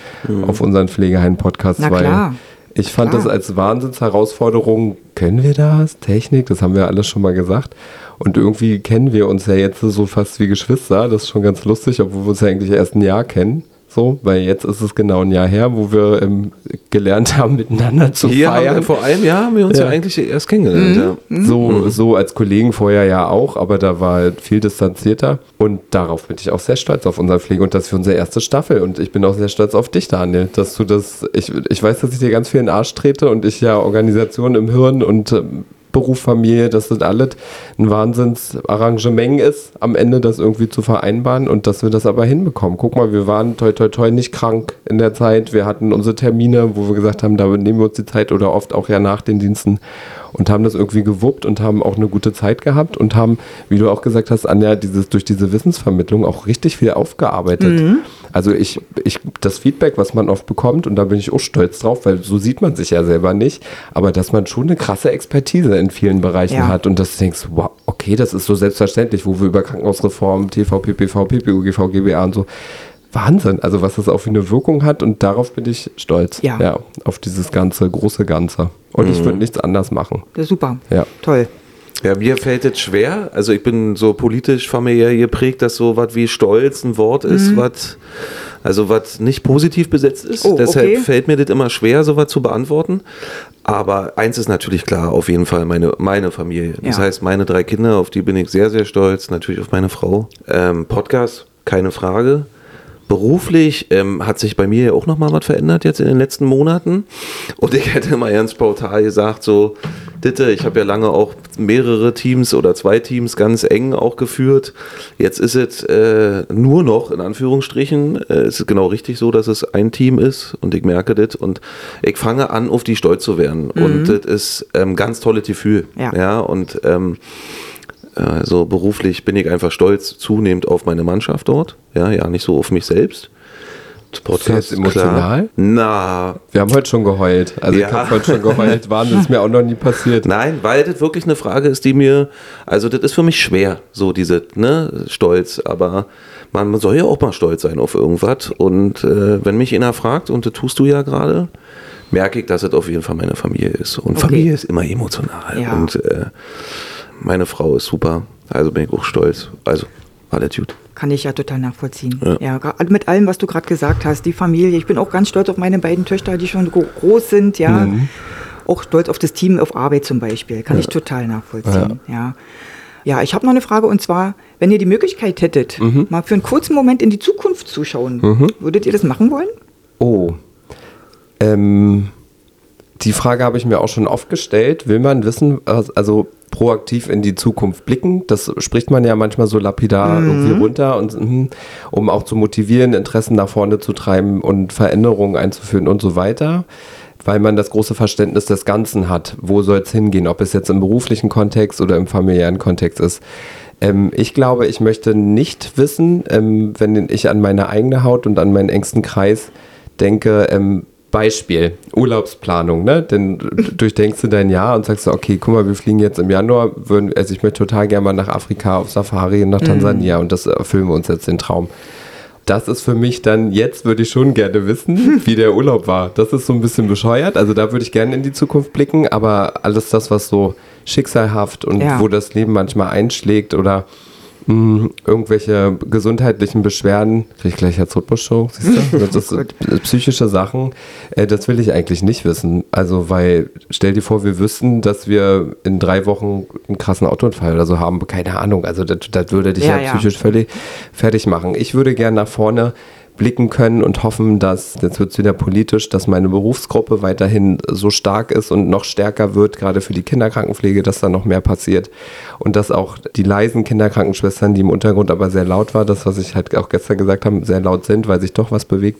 auf unseren Pflegeheim-Podcast, Na weil klar. Ich fand Klar. das als Wahnsinnsherausforderung. Können wir das? Technik, das haben wir alles schon mal gesagt. Und irgendwie kennen wir uns ja jetzt so fast wie Geschwister. Das ist schon ganz lustig, obwohl wir uns ja eigentlich erst ein Jahr kennen. So, weil jetzt ist es genau ein Jahr her, wo wir ähm, gelernt haben, miteinander zu Hier haben feiern. wir, vor einem Jahr haben wir uns ja, Ja. eigentlich erst kennengelernt. Ja. So, so als Kollegen vorher ja auch, aber da war halt viel distanzierter. Und darauf bin ich auch sehr stolz auf unsere Pflege und das für unsere erste Staffel. Und ich bin auch sehr stolz auf dich, Daniel, dass du das. Ich, ich weiß, dass ich dir ganz viel in den Arsch trete und ich ja Organisation im Hirn und ähm, Beruf, Familie, dass das alles ein Wahnsinnsarrangement ist, am Ende das irgendwie zu vereinbaren und dass wir das aber hinbekommen. Guck mal, wir waren toi toi toi nicht krank in der Zeit. Wir hatten unsere Termine, wo wir gesagt haben, da nehmen wir uns die Zeit oder oft auch ja nach den Diensten und haben das irgendwie gewuppt und haben auch eine gute Zeit gehabt und haben, wie du auch gesagt hast, Anja, dieses, durch diese Wissensvermittlung auch richtig viel aufgearbeitet. Also ich, ich, das Feedback, was man oft bekommt, und da bin ich auch stolz drauf, weil so sieht man sich ja selber nicht, aber dass man schon eine krasse Expertise in vielen Bereichen Ja. hat und dass du denkst, wow, okay, das ist so selbstverständlich, wo wir über Krankenhausreform, TV, PPV, PPU, GV, GBA und so, Wahnsinn, also was das auch für eine Wirkung hat und darauf bin ich stolz. Ja. auf dieses ganze, große Ganze. Und ich würde nichts anders machen. Das ist super. Ja. Toll. Ja, mir fällt es schwer. Also ich bin so politisch familiär geprägt, dass so was wie Stolz ein Wort ist, was Also was nicht positiv besetzt ist. Oh, Deshalb okay. fällt mir das immer schwer, sowas zu beantworten. Aber eins ist natürlich klar, auf jeden Fall meine, meine Familie. Das Ja. heißt, meine drei Kinder, auf die bin ich sehr, sehr stolz. Natürlich auf meine Frau. Ähm, Podcast, keine Frage. Beruflich ähm, hat sich bei mir ja auch noch mal was verändert jetzt in den letzten Monaten. Und ich hätte mal ganz pautal gesagt, so, Ditte, ich habe ja lange auch mehrere Teams oder zwei Teams ganz eng auch geführt. Jetzt ist es äh, nur noch, in Anführungsstrichen, äh, es ist genau richtig so, dass es ein Team ist und ich merke das und ich fange an, auf die stolz zu werden. Und das ist ähm, ganz tolles Gefühl. Ja. ja und ähm, also beruflich bin ich einfach stolz zunehmend auf meine Mannschaft dort. Ja, ja, nicht so auf mich selbst. Das Ist das emotional? Klar. Na, Wir haben heute schon geheult. Also Ja. ich habe heute schon geheult. Wahnsinn, ist mir auch noch nie passiert. nein, weil das wirklich eine Frage ist, die mir, also das ist für mich schwer, so diese, ne, Stolz, aber man, soll ja auch mal stolz sein auf irgendwas. Und äh, wenn mich einer fragt, und das tust du ja gerade, merke ich, dass es auf jeden Fall meine Familie ist. Und Okay. Familie ist immer emotional. Ja. Und äh, meine Frau ist super. Also bin ich auch stolz. Also, alles gut. Kann ich ja total nachvollziehen. Ja. Ja, gerade mit allem, was du gerade gesagt hast, die Familie. Ich bin auch ganz stolz auf meine beiden Töchter, die schon gro- groß sind, ja. Mhm. Auch stolz auf das Team auf Arbeit zum Beispiel. Kann ich total nachvollziehen. Ja. Ja, ich habe noch eine Frage und zwar, wenn ihr die Möglichkeit hättet, Mhm. mal für einen kurzen Moment in die Zukunft zu schauen, würdet ihr das machen wollen? Oh. Ähm, die Frage habe ich mir auch schon oft gestellt. Will man wissen, also proaktiv in die Zukunft blicken? Das spricht man ja manchmal so lapidar irgendwie runter, und, mhm, um auch zu motivieren, Interessen nach vorne zu treiben und Veränderungen einzuführen und so weiter. Weil man das große Verständnis des Ganzen hat. Wo soll es hingehen? Ob es jetzt im beruflichen Kontext oder im familiären Kontext ist. Ähm, ich glaube, ich möchte nicht wissen, ähm, wenn ich an meine eigene Haut und an meinen engsten Kreis denke, ähm, Beispiel, Urlaubsplanung, ne? Denn du durchdenkst du dein Jahr und sagst so, okay, guck mal, wir fliegen jetzt im Januar, würden, also ich möchte total gerne mal nach Afrika auf Safari, nach Tansania und das erfüllen wir uns jetzt den Traum. Das ist für mich dann, jetzt würde ich schon gerne wissen, wie der Urlaub war. Das ist so ein bisschen bescheuert. Also da würde ich gerne in die Zukunft blicken, aber alles das, was so schicksalhaft und Ja. wo das Leben manchmal einschlägt oder mh, irgendwelche gesundheitlichen Beschwerden, kriege ich gleich Herzrhythmusshow, siehst du? Das ist äh, psychische Sachen, äh, das will ich eigentlich nicht wissen. Also, weil, stell dir vor, wir wüssten, dass wir in drei Wochen einen krassen Autounfall oder so haben, keine Ahnung. Also, das, das würde dich ja, Ja, ja. psychisch völlig fertig machen. Ich würde gerne nach vorne blicken können und hoffen, dass, jetzt wird es wieder politisch, dass meine Berufsgruppe weiterhin so stark ist und noch stärker wird, gerade für die Kinderkrankenpflege, dass da noch mehr passiert. Und dass auch die leisen Kinderkrankenschwestern, die im Untergrund aber sehr laut war, das, was ich halt auch gestern gesagt habe, sehr laut sind, weil sich doch was bewegt.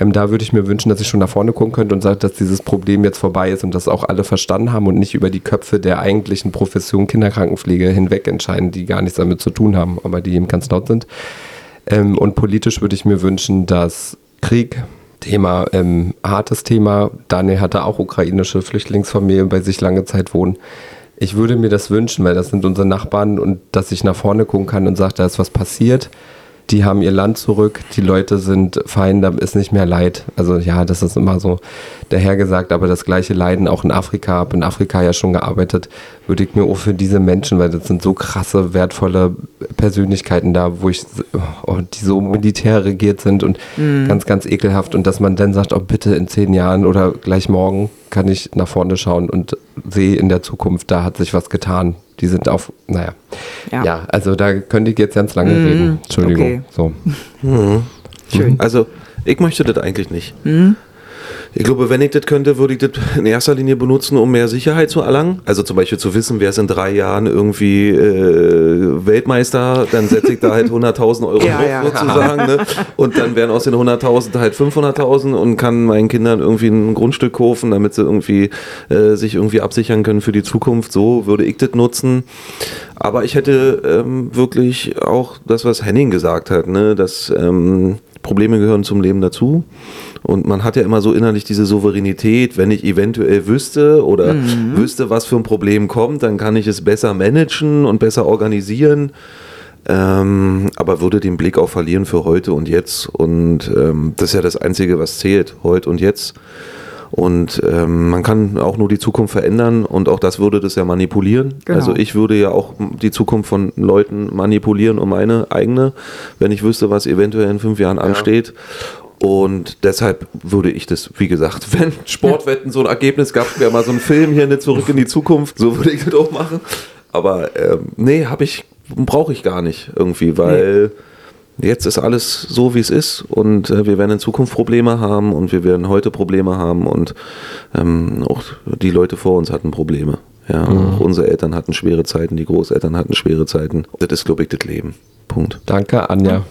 Ähm, da würde ich mir wünschen, dass ich schon nach vorne gucken könnte und sage, dass dieses Problem jetzt vorbei ist und dass auch alle verstanden haben und nicht über die Köpfe der eigentlichen Profession Kinderkrankenpflege hinweg entscheiden, die gar nichts damit zu tun haben, aber die eben ganz laut sind. Ähm, und politisch würde ich mir wünschen, dass Krieg, Thema, ähm, hartes Thema, Daniel hatte auch ukrainische Flüchtlingsfamilien bei sich lange Zeit wohnen. Ich würde mir das wünschen, weil das sind unsere Nachbarn und dass ich nach vorne gucken kann und sage, da ist was passiert. Die haben ihr Land zurück, die Leute sind fein, da ist nicht mehr Leid. Also ja, das ist immer so dahergesagt, aber das gleiche Leiden auch in Afrika, habe in Afrika ja schon gearbeitet, würde ich mir auch für diese Menschen, weil das sind so krasse, wertvolle Persönlichkeiten da, wo ich, oh, die so militär regiert sind und ganz, ganz ekelhaft und dass man dann sagt, oh bitte in zehn Jahren oder gleich morgen kann ich nach vorne schauen und sehe in der Zukunft, da hat sich was getan. Die sind auf, naja. Ja, Ja. also da könnte ich jetzt ganz lange reden. Entschuldigung. okay. So. Schön. Also, ich möchte das eigentlich nicht. Ich glaube, wenn ich das könnte, würde ich das in erster Linie benutzen, um mehr Sicherheit zu erlangen. Also zum Beispiel zu wissen, wer ist in drei Jahren irgendwie äh, Weltmeister, dann setze ich da halt 100.000 Euro Ja, drauf ja. sozusagen. Ne? Und dann wären aus den 100.000 halt 500.000 und kann meinen Kindern irgendwie ein Grundstück kaufen, damit sie irgendwie äh, sich irgendwie absichern können für die Zukunft. So würde ich das nutzen. Aber ich hätte ähm, wirklich auch das, was Henning gesagt hat, ne, dass ähm, Probleme gehören zum Leben dazu. Und man hat ja immer so innerlich diese Souveränität, wenn ich eventuell wüsste oder wüsste, was für ein Problem kommt, dann kann ich es besser managen und besser organisieren. Ähm, aber würde den Blick auch verlieren für heute und jetzt. Und ähm, das ist ja das Einzige, was zählt, heute und jetzt. Und ähm, man kann auch nur die Zukunft verändern und auch das würde das ja manipulieren. Genau. Also ich würde ja auch die Zukunft von Leuten manipulieren um meine eigene, wenn ich wüsste, was eventuell in fünf Jahren ansteht. Und deshalb würde ich das, wie gesagt, wenn Sportwetten so ein Ergebnis gab, wäre mal so ein Film hier nicht zurück in die Zukunft, so würde ich das auch machen. Aber ähm, nee, habe ich, brauche ich gar nicht irgendwie, weil jetzt ist alles so, wie es ist und äh, wir werden in Zukunft Probleme haben und wir werden heute Probleme haben und ähm, auch die Leute vor uns hatten Probleme. Ja, auch unsere Eltern hatten schwere Zeiten, die Großeltern hatten schwere Zeiten. Das ist, glaube ich, das Leben. Punkt. Danke, Anja.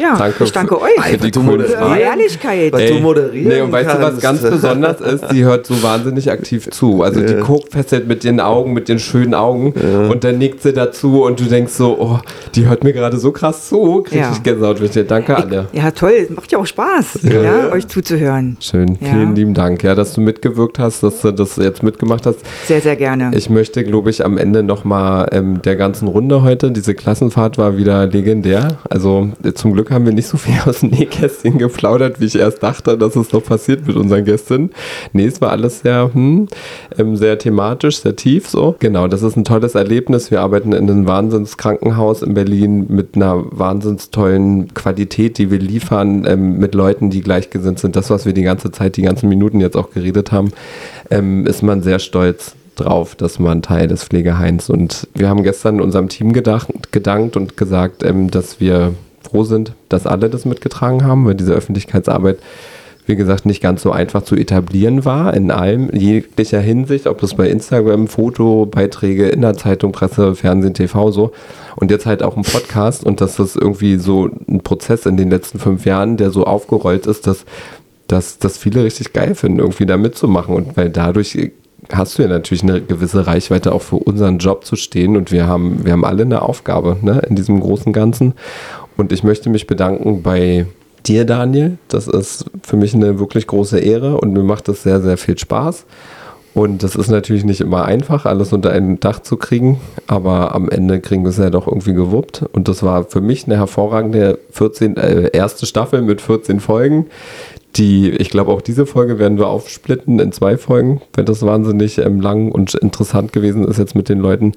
Ja, Danke ich danke euch für die moderierst. Ehrlichkeit. Was du moderieren Nee, und weißt du, was kannst. ganz besonders ist? Die hört so wahnsinnig aktiv zu. Also die guckt fesselt mit den Augen, mit den schönen Augen und dann nickt sie dazu und du denkst so, oh, die hört mir gerade so krass zu. Krieg Ja. ich Gänsehaut mit dir. Danke, Anja. Ja, toll. Macht ja auch Spaß, ja, euch zuzuhören. Schön, Ja. vielen lieben Dank, ja, dass du mitgewirkt hast, dass du das jetzt mitgemacht hast. Sehr, sehr gerne. Ich möchte, glaube ich, am Ende nochmal ähm, der ganzen Runde heute, diese Klassenfahrt war wieder legendär. Also äh, zum Glück haben wir nicht so viel aus dem Nähkästchen geplaudert, wie ich erst dachte, dass es noch passiert mit unseren Gästen. Nee, es war alles sehr, hm, ähm, sehr thematisch, sehr tief so. Genau, das ist ein tolles Erlebnis. Wir arbeiten in einem Wahnsinnskrankenhaus in Berlin mit einer wahnsinns tollen Qualität, die wir liefern, ähm, mit Leuten, die gleichgesinnt sind. Das, was wir die ganze Zeit, die ganzen Minuten jetzt auch geredet haben, ähm, ist man sehr stolz drauf, dass man Teil des Pflegeheims und wir haben gestern unserem Team gedacht, gedankt und gesagt, ähm, dass wir froh sind, dass alle das mitgetragen haben, weil diese Öffentlichkeitsarbeit, wie gesagt, nicht ganz so einfach zu etablieren war, in allem, jeglicher Hinsicht, ob das bei Instagram, Fotobeiträge in der Zeitung, Presse, Fernsehen, TV so und jetzt halt auch ein Podcast und dass das irgendwie so ein Prozess in den letzten fünf Jahren, der so aufgerollt ist, dass dass das viele richtig geil finden, irgendwie da mitzumachen. Und weil dadurch hast du ja natürlich eine gewisse Reichweite auch für unseren Job zu stehen. Und wir haben, wir haben alle eine Aufgabe ne, in diesem großen Ganzen. Und ich möchte mich bedanken bei dir, Daniel. Das ist für mich eine wirklich große Ehre und mir macht das sehr, sehr viel Spaß. Und das ist natürlich nicht immer einfach, alles unter ein Dach zu kriegen, aber am Ende kriegen wir es ja doch irgendwie gewuppt. Und das war für mich eine hervorragende 14, äh, erste Staffel mit 14 Folgen. Die, ich glaube, auch diese Folge werden wir aufsplitten in zwei Folgen, wenn das wahnsinnig ähm, lang und interessant gewesen ist jetzt mit den Leuten.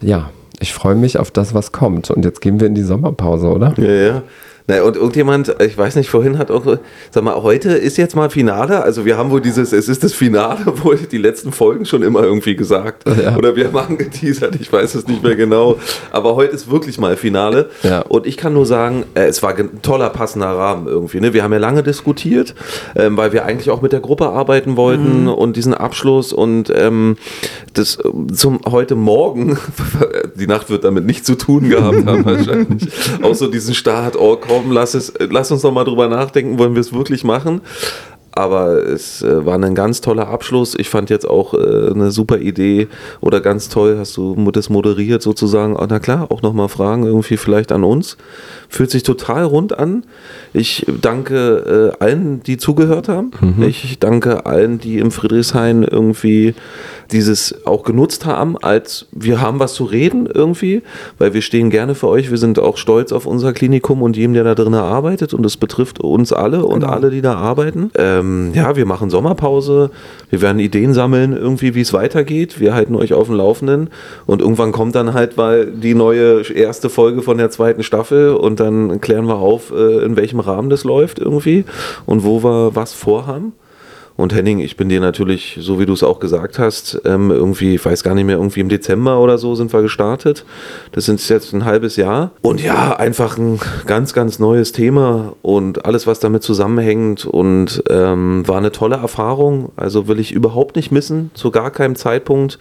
Ja, ich freue mich auf das, was kommt. Und jetzt gehen wir in die Sommerpause, oder? Ja, ja. Na, und irgendjemand, ich weiß nicht, vorhin hat auch, sag mal, heute ist jetzt mal Finale. Also wir haben wohl dieses, es ist das Finale, wohl die letzten Folgen schon immer irgendwie gesagt. Ja. Oder wir haben angeteasert, ich weiß es nicht mehr genau. Aber heute ist wirklich mal Finale. Ja. Und ich kann nur sagen, äh, es war ein toller, passender Rahmen irgendwie. Ne? Wir haben ja lange diskutiert, ähm, weil wir eigentlich auch mit der Gruppe arbeiten wollten und diesen Abschluss und ähm, das zum heute Morgen, die Nacht wird damit nichts zu tun gehabt haben wahrscheinlich. Auch so diesen Start, oh komm, lass, es, lass uns noch mal drüber nachdenken, wollen wir es wirklich machen? Aber es äh, war ein ganz toller Abschluss. Ich fand jetzt auch äh, eine super Idee oder ganz toll, hast du das moderiert sozusagen. Ah, na klar, auch nochmal Fragen irgendwie vielleicht an uns. Fühlt sich total rund an. Ich danke äh, allen, die zugehört haben. Ich danke allen, die im Friedrichshain irgendwie dieses auch genutzt haben, als wir haben was zu reden irgendwie, weil wir stehen gerne für euch. Wir sind auch stolz auf unser Klinikum und jedem, der da drin arbeitet und es betrifft uns alle und alle, die da arbeiten. Ähm, ja, wir machen Sommerpause. Wir werden Ideen sammeln irgendwie, wie es weitergeht. Wir halten euch auf dem Laufenden und irgendwann kommt dann halt weil die neue erste Folge von der zweiten Staffel und dann klären wir auf, äh, in welchem Rahmen das läuft irgendwie und wo wir was vorhaben. Und Henning, ich bin dir natürlich, so wie du es auch gesagt hast, ähm, irgendwie, ich weiß gar nicht mehr, irgendwie im Dezember oder so sind wir gestartet. Das sind jetzt ein halbes Jahr. Und ja, einfach ein ganz, ganz neues Thema und alles, was damit zusammenhängt. Und ähm, war eine tolle Erfahrung. Also will ich überhaupt nicht missen, zu gar keinem Zeitpunkt.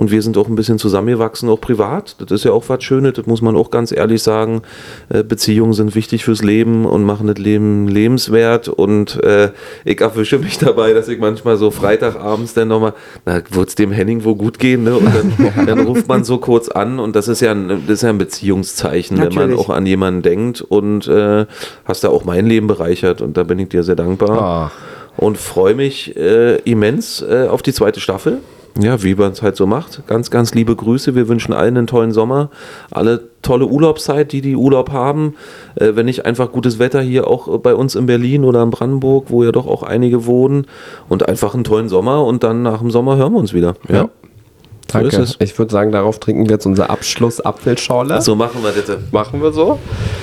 Und wir sind auch ein bisschen zusammengewachsen, auch privat. Das ist ja auch was Schönes, das muss man auch ganz ehrlich sagen. Äh, Beziehungen sind wichtig fürs Leben und machen das Leben lebenswert. Und äh, ich erwische mich dabei, dass ich manchmal so Freitagabends dann nochmal, na, wird es dem Henning wohl gut gehen? Ne? Und dann, dann ruft man so kurz an und das ist ja ein, das ist ja ein Beziehungszeichen, wenn man Natürlich. auch an jemanden denkt. Und äh, hast da auch mein Leben bereichert und da bin ich dir sehr dankbar Ach. und freue mich äh, immens äh, auf die zweite Staffel. Ja, wie man es halt so macht. Ganz, ganz liebe Grüße. Wir wünschen allen einen tollen Sommer. Alle tolle Urlaubszeit, die die Urlaub haben. Äh, wenn nicht einfach gutes Wetter hier auch bei uns in Berlin oder in Brandenburg, wo ja doch auch einige wohnen. Und einfach einen tollen Sommer und dann nach dem Sommer hören wir uns wieder. Ja. So Danke. es. Ich würde sagen, darauf trinken wir jetzt unser Abschluss-Apfelschorle. So machen wir das. Machen wir so.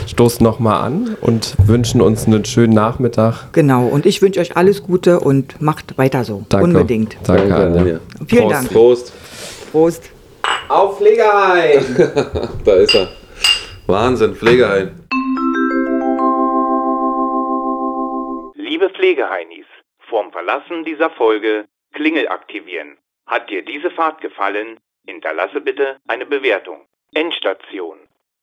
Stoßen nochmal an und wünschen uns einen schönen Nachmittag. Genau, und ich wünsche euch alles Gute und macht weiter so. Danke. Unbedingt. Danke, Anja. Anja. Vielen Prost. Dank. Prost. Prost. Auf Pflegeheim! Da ist er. Wahnsinn, Pflegeheim. Liebe Pflegeheinis, vorm Verlassen dieser Folge Klingel aktivieren. Hat dir diese Fahrt gefallen? Hinterlasse bitte eine Bewertung. Endstation.